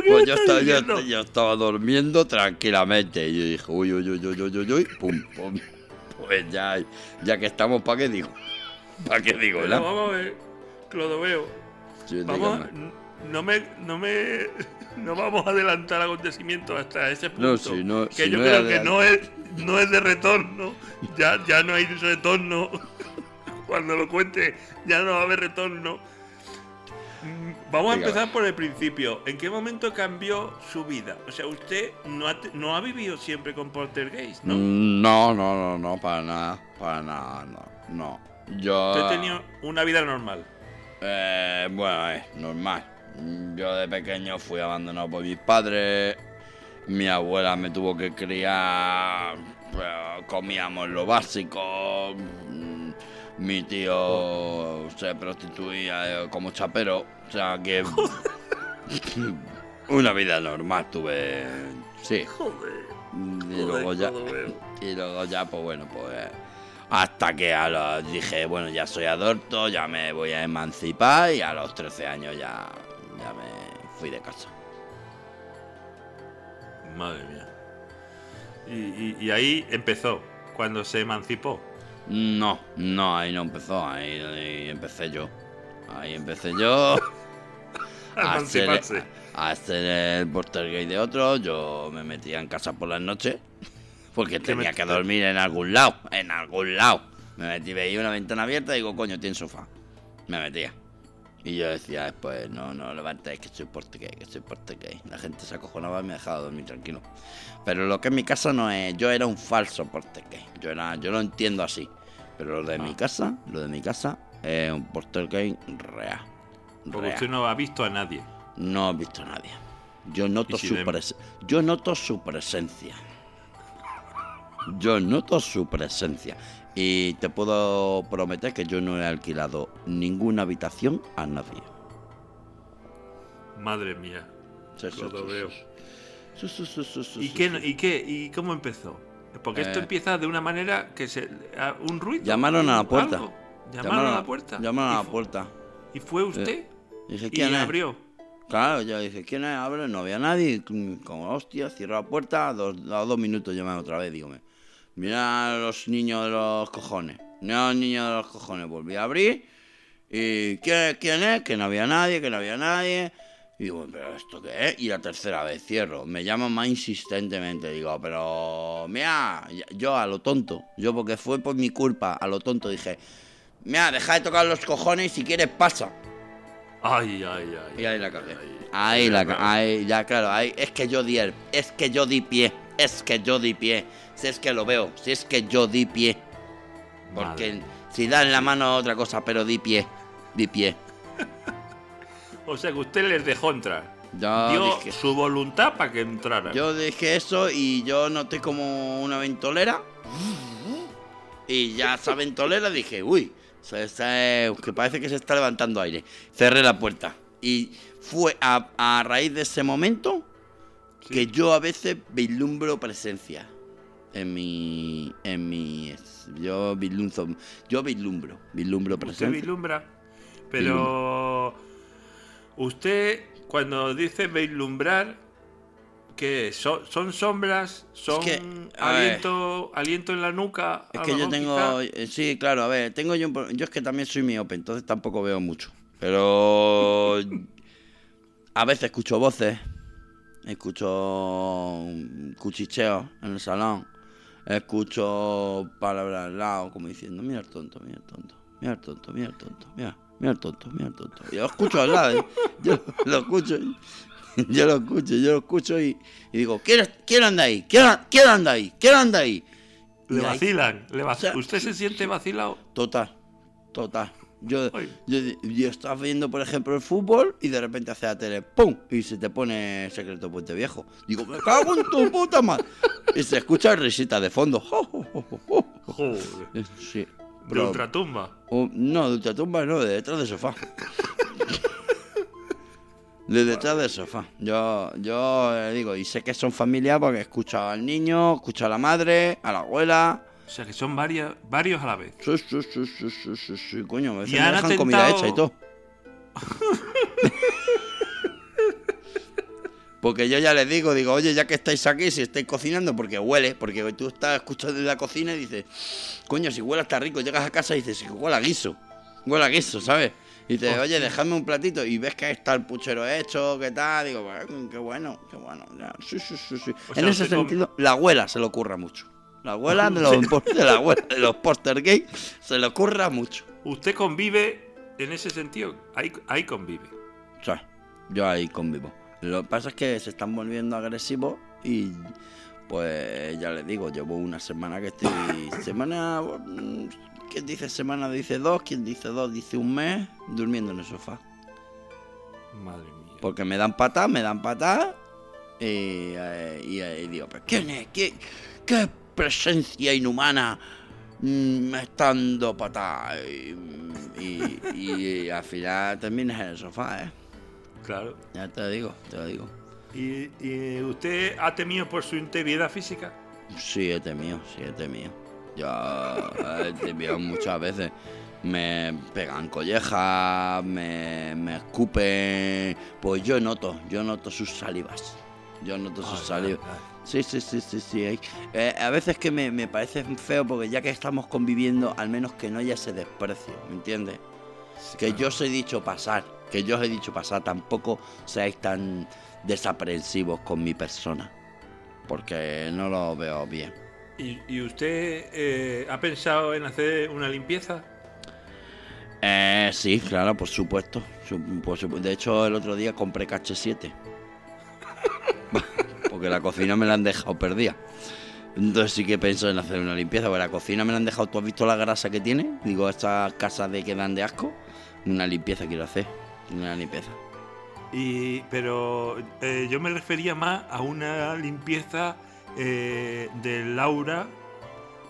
Pues yo estaba, yo, estaba durmiendo tranquilamente y yo dije, uy, uy, uy, uy, uy, uy, uy, pum, pum. Pues ya, ya que estamos, ¿para qué digo? ¿Para qué digo? La? vamos a ver, Clodoveo. Sí, Vamos, dígame. No me, no me, no vamos a adelantar acontecimientos hasta ese punto. No, si no- que si yo no creo que no es, no es de retorno. Ya, ya no hay retorno. Cuando lo cuente, ya no va a haber retorno. Mm, Vamos a Dígame. empezar por el principio. ¿En qué momento cambió su vida? O sea, usted no ha, no ha vivido siempre con poltergeist, ¿no? Mm, No, no, no, no, para nada, para nada, no, no. Yo... Usted tenía una vida normal. Eh, bueno, es normal. Yo de pequeño fui abandonado por mis padres. Mi abuela me tuvo que criar. comíamos lo básico. mm, Mi tío se prostituía eh, como chapero. O sea que. una vida normal tuve. Sí. Joder. Y luego ya. Y luego ya, pues bueno, pues hasta que a los, dije, bueno, ya soy adulto, ya me voy a emancipar y a los 13 años ya, ya me fui de casa. Madre mía. Y, y- y ahí empezó, cuando se emancipó. No, no, ahí no empezó, ahí, ahí empecé yo. Ahí empecé yo A hacer, emanciparse. a hacer el porter gay de otro. Yo me metía en casa por las noches porque tenía que dormir en algún lado, en algún lado. Me metí, veía una ventana abierta y digo, coño, tiene sofá. Me metía. Y yo decía después, no, no, levantéis que soy gay, que soy gay. La gente se acojonaba y me dejaba dormir tranquilo. Pero lo que es mi casa no es, yo era un falso gay. Yo, era, yo lo entiendo así. Pero lo de mi Ah. casa, lo de mi casa es un gay real. Porque real. usted no ha visto a nadie. No he visto a nadie. Yo noto, ¿Y si su pres- yo noto su presencia. Yo noto su presencia. Y te puedo prometer que yo no he alquilado ninguna habitación a nadie. Madre mía. Sí, sí, Lo veo. sí, ¿Y qué. ¿Y qué? ¿Y cómo empezó? Porque esto Eh. empieza de una manera que se... ¿Un ruido? Llamaron a la puerta. algo. Llamaron a la puerta. Llamaron a ¿Y la puerta. ¿Y fue usted? Dije, ¿Y ¿quién es? abrió? Claro, yo dije, ¿quién es? Abre, no había nadie. y Como hostia, cierro la puerta, dos, a dos minutos llaman otra vez, digo, mira a los niños de los cojones. Mira a los niños de los cojones. Volví a abrir. ¿Y quién, quién es? Que no había nadie, que no había nadie. Y digo, ¿pero esto qué es? Y la tercera vez cierro. Me llaman más insistentemente. Digo, pero mira, yo a lo tonto. Yo porque fue por mi culpa, a lo tonto dije, mira, deja de tocar los cojones y si quieres pasa. Ay, ay, ay. Y ahí la cagué. Ahí la claro. ca- ahí, ya claro, ahí es que yo di el, es que yo di pie, es que yo di pie, si es que lo veo, si es que yo di pie. Porque Madre. si dan la mano otra cosa, pero di pie, di pie. O sea que usted les dejó entrar. Yo Dio dije, su voluntad para que entraran. yo dije eso y yo noté como una ventolera. Y ya esa ventolera dije, uy, se que parece que se está levantando aire. Cerré la puerta. Y fue a, a raíz de ese momento Sí. que yo a veces vislumbro presencia en mi en mi yo vislumbro yo vislumbro vislumbro Usted presencia vislumbra. Pero usted cuando dice vislumbrar, ¿qué es? ¿Son, son sombras? ¿Son que, a ver. aliento, aliento en la nuca? es que yo tengo quizá. eh, sí claro a ver tengo yo yo es que también soy miope entonces tampoco veo mucho pero a veces escucho voces escucho un cuchicheo en el salón escucho palabras al lado como diciendo mira el tonto mira el tonto mira el tonto mira el tonto mira mira el tonto mira el tonto y lo escucho al lado ¿eh? yo lo escucho y- yo lo escucho yo lo escucho y, y digo ¿quién, quién anda ahí? ¿quién, quién anda ahí? ¿quién anda ahí? Le vacilan. le vac- O sea, ¿Usted se siente vacilado? Total, total. Yo, yo, yo estaba viendo, por ejemplo, el fútbol y de repente hace la tele, ¡pum! Y se te pone Secreto Puente Viejo. Digo, me cago en tu puta madre. Y se escucha risita de fondo. Joder. Sí. De ultratumba. o- no, de ultratumba no, de detrás del sofá. De detrás del sofá. Yo, yo eh, digo, y sé que son familia porque escucho al niño, escucho a la madre, a la abuela. O sea que son varias, varios a la vez. Sí, sí, sí, sí, sí, coño, a veces Y me han dejan comida hecha y todo. Porque yo ya les digo, digo, oye, ya que estáis aquí, si estáis cocinando, porque huele, porque tú estás escuchando en la cocina y dices, coño, si huele está rico, llegas a casa y dices, "Sí, huele a guiso, huele a guiso, ¿sabes? Y dices, oye, dejadme un platito y ves que está el puchero hecho, qué tal, digo, "Bueno, qué bueno, qué bueno, sí, sí, sí, sí. O sea, en ese sentido, la abuela se le ocurra mucho. La abuela de los, de la abuela de los poster gay se le ocurra mucho. Usted convive en ese sentido. Ahí, ahí convive. O sea, yo ahí convivo. Lo que pasa es que se están volviendo agresivos y pues ya les digo, llevo una semana que estoy... Semana... mm, ¿Quién dice semana dice dos? ¿Quién dice dos dice un mes? Durmiendo en el sofá. Madre mía. Porque me dan patas, me dan patas y, eh, y, eh, y digo, ¿pero quién es? ¿Qué, qué presencia inhumana mm, me está dando patas? Y, y- y al final terminas en el sofá, ¿eh? Claro. Ya te lo digo, te lo digo. ¿Y, y usted ha temido por su integridad física? Sí, he temido, sí, he temido. Yo he temido muchas veces. Me pegan collejas, me, me escupen. Pues yo noto, yo noto sus salivas. Yo noto Ay, salivas. ay, ay. Sí, sí, sí, sí, sí. eh, a veces que me, me parece feo porque ya que estamos conviviendo, al menos que no haya ese desprecio, ¿me entiendes? Sí, Que claro. yo os he dicho pasar, que yo os he dicho pasar, tampoco seáis tan desaprensivos con mi persona. Porque no lo veo bien. ¿Y, y usted eh, ha pensado en hacer una limpieza? Eh, sí, claro, por supuesto. Su- De hecho, el otro día compré cache 7. Porque la cocina me la han dejado perdida. Entonces sí que pienso en hacer una limpieza. Porque la cocina me la han dejado. ¿Tú has visto la grasa que tiene? Digo, estas casas de que dan de asco. Una limpieza quiero hacer. Una limpieza. Y, pero eh, yo me refería más a una limpieza eh, del aura.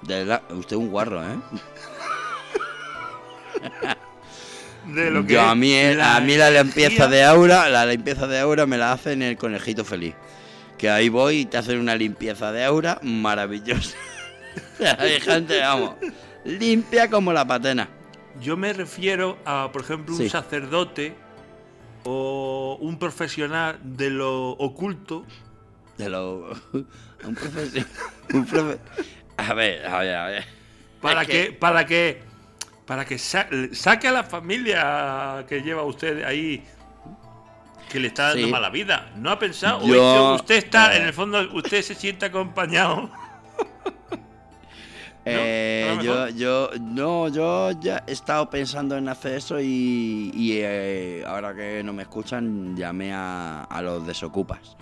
De la- Usted es un guarro, ¿eh? De lo que Yo, a es mí, a mí la limpieza de aura, la limpieza de aura me la hacen el conejito feliz. Que ahí voy y te hacen una limpieza de aura maravillosa. Hay gente, vamos, limpia como la patena. Yo me refiero a, por ejemplo, un Sí. sacerdote o un profesional de lo oculto. De lo. Un profesor. Un profe- A ver, a ver, a ver. Para Es que, para que, para que sa- saque a la familia que lleva usted ahí, que le está dando Sí. mala vida. ¿No ha pensado? ¿O Yo, usted está, eh, en el fondo, usted se siente acompañado? Eh, ¿A lo yo, yo, no, yo ya he estado pensando en hacer eso y, y, eh, ahora que no me escuchan llamé a, a los desocupas.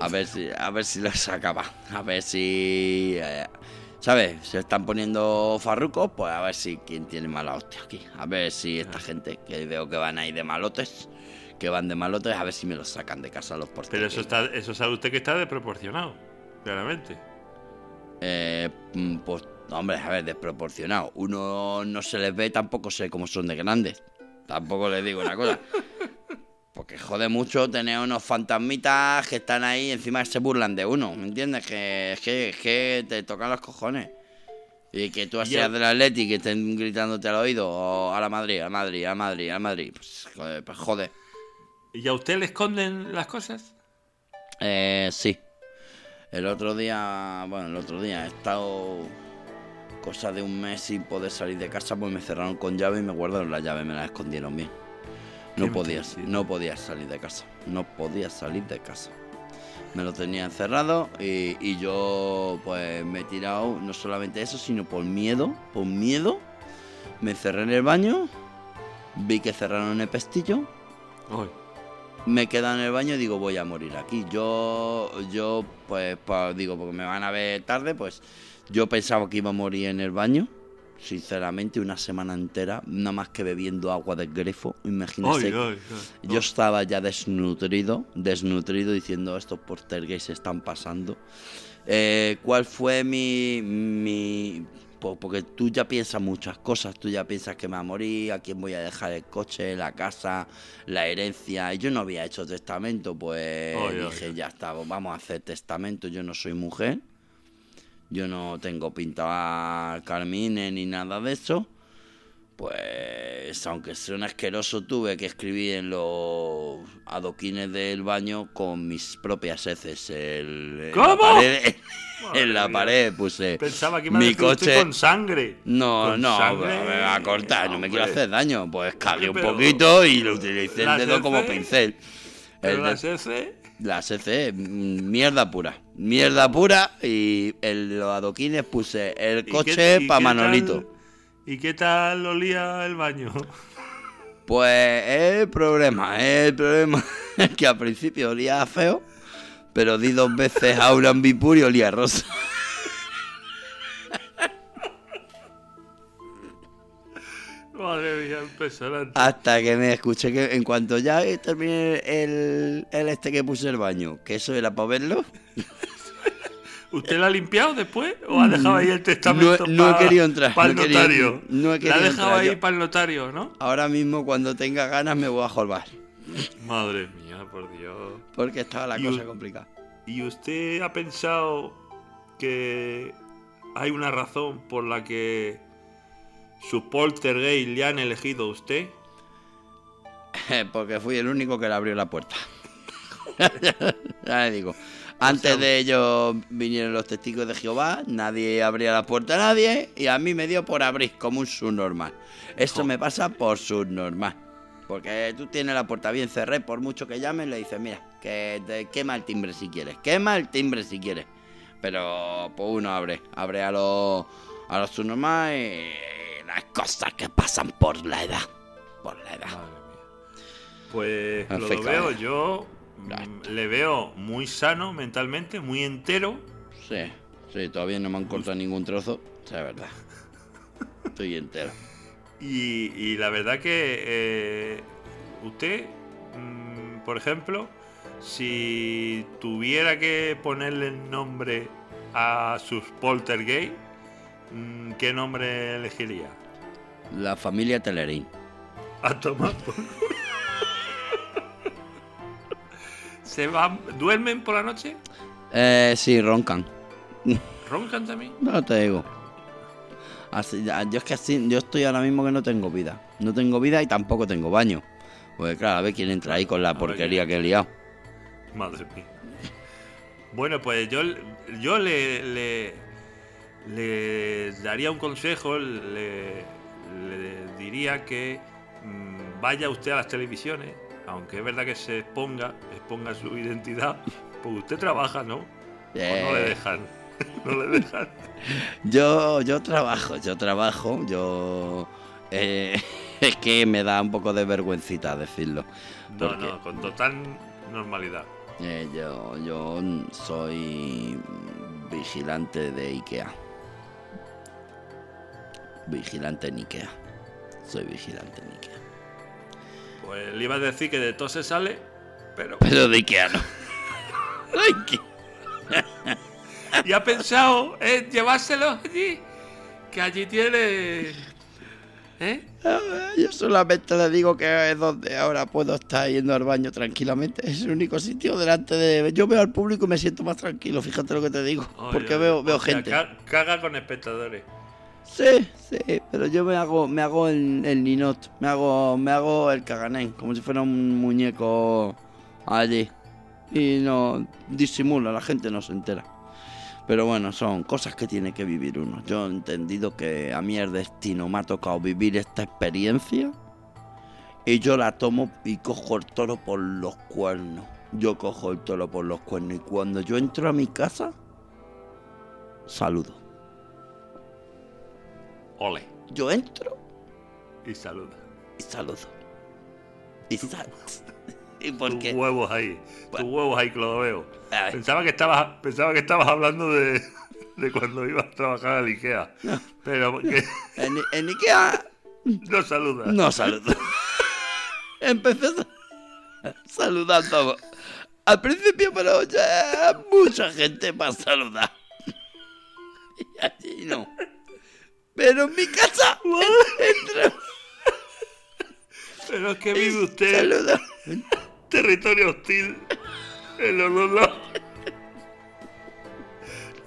A ver si, a ver si los acaba. A ver si, eh, ¿sabes? Se están poniendo farrucos, pues a ver si quién tiene mala hostia aquí. A ver si esta gente que veo que van ahí de malotes, que van de malotes, a ver si me los sacan de casa los porteros. Pero eso está, eso sabe usted que está desproporcionado, claramente. Eh, mm, pues, hombre, a ver, desproporcionado. Uno no se les ve, tampoco sé cómo son de grandes. Tampoco les digo una cosa. Porque jode mucho tener unos fantasmitas que están ahí y encima se burlan de uno, ¿me entiendes? Que es que, que te tocan los cojones. Y que tú seas del Atleti y que estén gritándote al oído, o a la Madrid, a Madrid, a Madrid, a Madrid. Pues, joder, pues jode. ¿Y a usted le esconden las cosas? Eh, sí. El otro día, bueno, el otro día he estado cosa de un mes sin poder salir de casa, pues me cerraron con llave y me guardaron la llave, me la escondieron bien. ¿Qué No podías, no podías salir de casa, no podías salir de casa. Me lo tenía encerrado y, y yo pues me he tirado no solamente eso, sino por miedo, por miedo, me encerré en el baño, vi que cerraron el pestillo, me he quedado en el baño y digo, voy a morir aquí. Yo, yo, pues, pa- digo, porque me van a ver tarde, pues yo pensaba que iba a morir en el baño. Sinceramente, una semana entera, nada más que bebiendo agua del grifo. Imagínese. ay, ay, ay. Yo estaba ya desnutrido, desnutrido, diciendo estos portergays se están pasando. Eh, ¿Cuál fue mi, mi po- porque tú ya piensas muchas cosas, tú ya piensas que me va a morir, a quién voy a dejar el coche, la casa, la herencia. Y yo no había hecho testamento, pues dije, ya está, vamos a hacer testamento. Yo no soy mujer, yo no tengo pinta carmine ni nada de eso. Pues, aunque suena asqueroso, tuve que escribir en los adoquines del baño con mis propias heces. El, en ¿Cómo? La pared, en la pared puse Pensaba que iba a mi coche. con sangre. No, Con no, sangre, me va a cortar, no me quiero hacer daño. Pues cagué un poquito y lo utilicé el ¿Las dedo como pincel. El de- las heces, mm, mierda pura. Mierda pura y en los adoquines puse el ¿y qué- coche para Manolito. tal- ¿Y qué tal olía el baño? Pues el problema, el problema es que al principio olía feo, pero di dos veces a un ambipur y olía rosa. Madre mía, impresionante. Hasta que me escuché que en cuanto ya terminé el, el este que puse el baño, que eso era para verlo, ¿Usted la ha limpiado después o ha dejado ahí el testamento No- no he querido entrar, para el no querido- notario? no he La ha querido dejado entrar, ahí yo- para el notario, ¿no? ahora mismo cuando tenga ganas me voy a jolvar, Madre mía, por Dios. porque estaba la cosa complicada. ¿Y usted ha pensado que hay una razón por la que sus poltergeist le han elegido a usted? Porque fui el único que le abrió la puerta. ya le digo. Antes de ellos vinieron los testigos de Jehová, nadie abría la puerta a nadie y a mí me dio por abrir como un subnormal. Esto me pasa por subnormal. Porque tú tienes la puerta bien cerrada, por mucho que llamen, le dices, mira, que te quema el timbre si quieres, quema el timbre si quieres. Pero pues uno abre, abre a los a los subnormales y las cosas que pasan por la edad. Por la edad. Madre mía. Pues En lo fin, veo yo, mm, le veo muy sano mentalmente, muy entero. Sí, sí, todavía no me han cortado ningún trozo. Es verdad. Estoy entero. Y, y la verdad que eh, usted mm, por ejemplo, si tuviera que ponerle el nombre a sus poltergeist, ¿qué nombre elegiría? La familia Telerín. A tomar por. ¿Se van, duermen por la noche? Eh, sí, roncan. ¿Roncan también? No te digo. Así, yo es que así, yo estoy ahora mismo que no tengo vida. No tengo vida y tampoco tengo baño. Pues claro, a ver quién entra ahí con la porquería que he liado. Madre mía. Bueno, pues yo, yo le, le, le daría un consejo, le, le diría que mm, vaya usted a las televisiones, aunque es verdad que se exponga, exponga su identidad, porque usted trabaja, ¿no? ¿O no le Eh, dejan? No le dejan. yo, yo trabajo, yo trabajo, yo... eh, es que me da un poco de vergüencita decirlo. No, no, con total normalidad. Eh, yo, yo soy vigilante de Ikea. Vigilante en Ikea. Soy vigilante en Ikea. Pues le iba a decir que de todo se sale, pero... Pero de Ikea no. Y ha pensado en llevárselo allí, que allí tiene... ¿Eh? Yo solamente le digo que es donde ahora puedo estar yendo al baño tranquilamente. Es el único sitio delante de. Yo veo al público y me siento más tranquilo, fíjate lo que te digo. Porque veo, o veo sea, gente. ca- Caga con espectadores. Sí, sí, pero yo me hago, me hago el, ninot, me hago, me hago el cagané, como si fuera un muñeco allí. Y no disimula, la gente no se entera. Pero bueno, son cosas que tiene que vivir uno. Yo he entendido que a mí el destino me ha tocado vivir esta experiencia y yo la tomo y cojo el toro por los cuernos. Yo cojo el toro por los cuernos y cuando yo entro a mi casa, saludo. Ole. Yo entro Y saluda. y saludo. Y sal. ¿Y por Tus qué? huevos ahí. Tus huevos ahí, Clodoveo. Pensaba que estabas, pensaba que estabas hablando de, de cuando ibas a trabajar al Ikea. Pero que en, en Ikea no saludas. no saludo. Empecé sa- saludando. Al principio, pero ya mucha gente para saludar. Y allí no. Pero en mi casa entro Pero es que vive usted saludo. territorio hostil lo-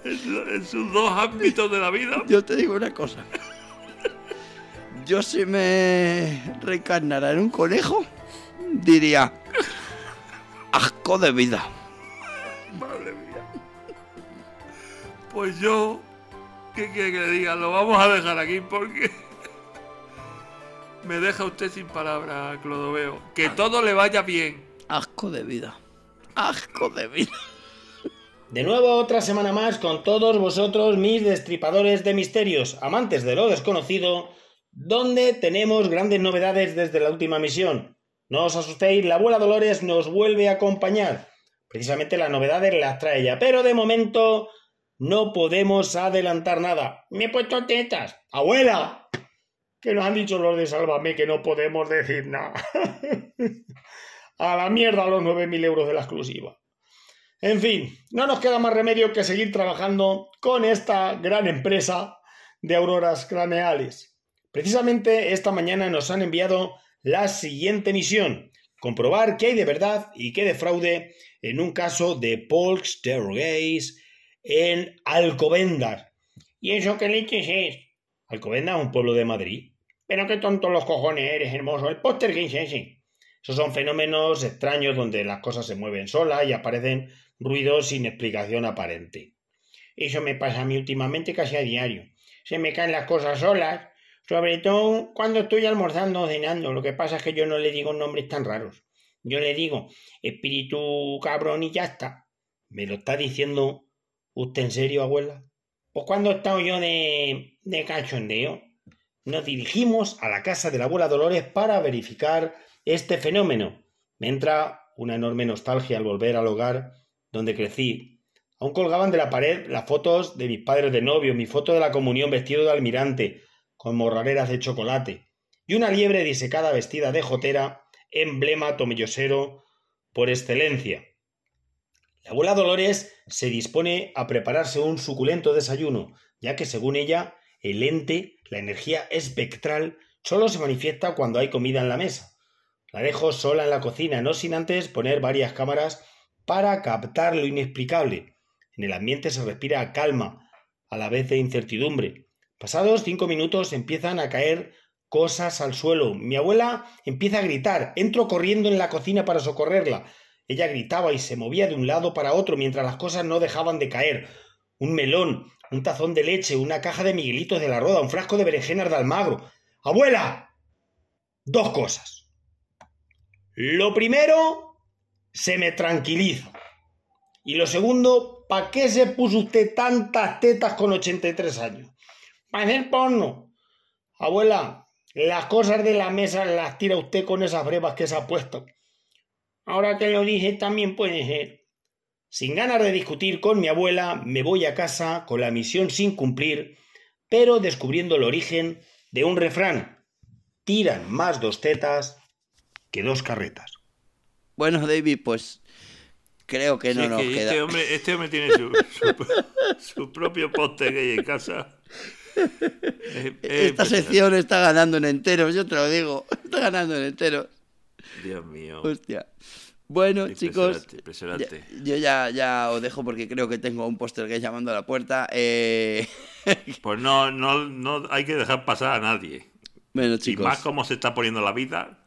en sus dos ámbitos de la vida. Yo te digo una cosa. Yo si me reencarnara en un conejo, diría, asco de vida. Madre mía. Pues yo, ¿qué quiere que le diga? Lo vamos a dejar aquí porque me deja usted sin palabras, Clodoveo. Que todo le vaya bien. Asco de vida. Asco de vida. De nuevo otra semana más con todos vosotros mis destripadores de misterios, amantes de lo desconocido, donde tenemos grandes novedades desde la última misión. No os asustéis, la abuela Dolores nos vuelve a acompañar. Precisamente las novedades las trae ella, pero de momento no podemos adelantar nada. Me he puesto tetas. ¡Abuela! Que nos han dicho los de Sálvame que no podemos decir nada. a la mierda los 9.000 euros de la exclusiva. En fin, no nos queda más remedio que seguir trabajando con esta gran empresa de auroras craneales. Precisamente esta mañana nos han enviado la siguiente misión, comprobar qué hay de verdad y qué de fraude en un caso de poltergeist en Alcobendas. ¿Y eso qué leches es? Alcobendas es un pueblo de Madrid. Pero qué tontos los cojones eres, hermoso. El poltergeist ese. Esos son fenómenos extraños donde las cosas se mueven solas y aparecen ruidos sin explicación aparente. Eso me pasa a mí últimamente casi a diario. Se me caen las cosas solas, sobre todo cuando estoy almorzando o cenando. Lo que pasa es que yo no le digo nombres tan raros. Yo le digo espíritu cabrón y ya está. ¿Me lo está diciendo usted en serio, abuela? Pues cuando he yo de, de cachondeo, nos dirigimos a la casa de la abuela Dolores para verificar este fenómeno. Me entra una enorme nostalgia al volver al hogar donde crecí. Aún colgaban de la pared las fotos de mis padres de novio, mi foto de la comunión vestido de almirante, con morrareras de chocolate, y una liebre disecada vestida de jotera, emblema tomellosero por excelencia. La abuela Dolores se dispone a prepararse un suculento desayuno, ya que según ella, el ente, la energía espectral, solo se manifiesta cuando hay comida en la mesa. La dejo sola en la cocina, no sin antes poner varias cámaras para captar lo inexplicable. En el ambiente se respira calma, a la vez de incertidumbre. Pasados cinco minutos empiezan a caer cosas al suelo. Mi abuela empieza a gritar. Entro corriendo en la cocina para socorrerla. Ella gritaba y se movía de un lado para otro mientras las cosas no dejaban de caer. Un melón, un tazón de leche, una caja de miguelitos de la roda, un frasco de berenjenas de almagro. ¡Abuela! Dos cosas. Lo primero, se me tranquiliza. Y lo segundo, ¿para qué se puso usted tantas tetas con 83 años? Para hacer porno. Abuela, las cosas de la mesa las tira usted con esas brevas que se ha puesto. Ahora que lo dije, también puede ser. Sin ganas de discutir con mi abuela, me voy a casa con la misión sin cumplir, pero descubriendo el origen de un refrán. Tiran más dos tetas que dos carretas. Bueno, David, pues creo que no Sí, nos que queda. este, hombre, este hombre tiene su, su- su propio poste gay en casa. Es- es Esta sección está ganando en enteros, yo te lo digo. Está ganando en enteros. Dios mío. Hostia. Bueno, chicos, Impresionante, ya- yo ya, ya os dejo porque creo que tengo un póster gay llamando a la puerta. Eh... Pues no, no, no hay que dejar pasar a nadie. bueno, Y chicos. más como se está poniendo la vida,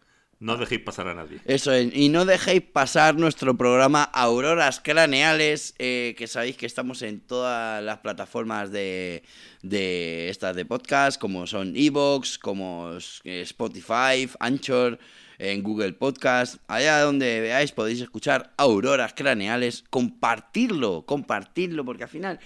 no dejéis pasar a nadie. Eso es, y no dejéis pasar nuestro programa Auroras Craneales, eh, que sabéis que estamos en todas las plataformas de, de estas de podcast, como son Evox, como eh, Spotify, Anchor, en Google Podcast, allá donde veáis podéis escuchar Auroras Craneales, compartirlo, compartirlo, porque al final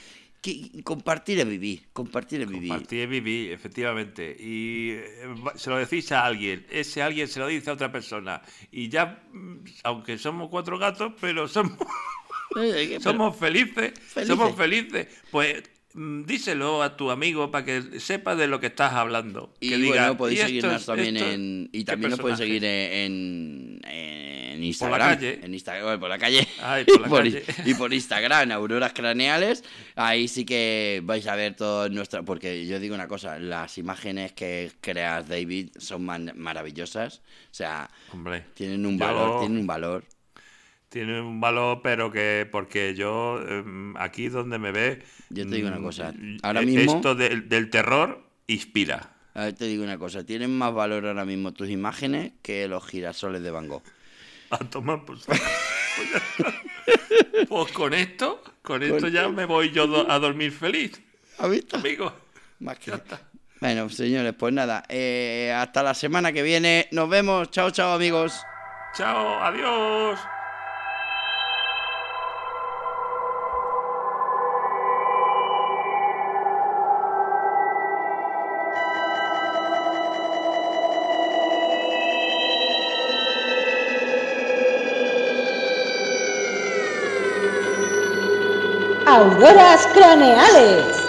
que- compartir es vivir, compartir es vivir. Compartir es vivir, efectivamente. Y eh, se lo decís a alguien, ese alguien se lo dice a otra persona. Y ya, mm, aunque somos cuatro gatos, pero somos, Eh, pero- somos felices, Felices. somos felices. Pues mm, díselo a tu amigo para que sepa de lo que estás hablando. Y que bueno, diga, podéis "¿Y esto seguirnos también en. Y también nos podéis personaje?". seguir en, en Instagram. calle. En Instagram, por la calle. Ay, por la y, por, calle. y por Instagram, Auroras Craneales. Ahí sí que vais a ver todo nuestro. Porque yo digo una cosa: las imágenes que creas, David, son maravillosas. O sea, Hombre, tienen un valor, tienen un valor. Tiene un valor, pero que porque yo em, aquí donde me ve, Yo te digo una mm, cosa, eh, ahora mismo- esto del terror inspira. A ver, te digo una cosa: tienen más valor ahora mismo tus imágenes que los girasoles de Van Gogh. A tomar por. Pues. Pues con esto, con esto ya me voy yo do- a dormir feliz, ¿Has visto? amigo. Más que... Bueno, señores, pues nada. eh, hasta la semana que viene. Nos vemos. Chao, chao, amigos. Chao, adiós. Auroras craneales.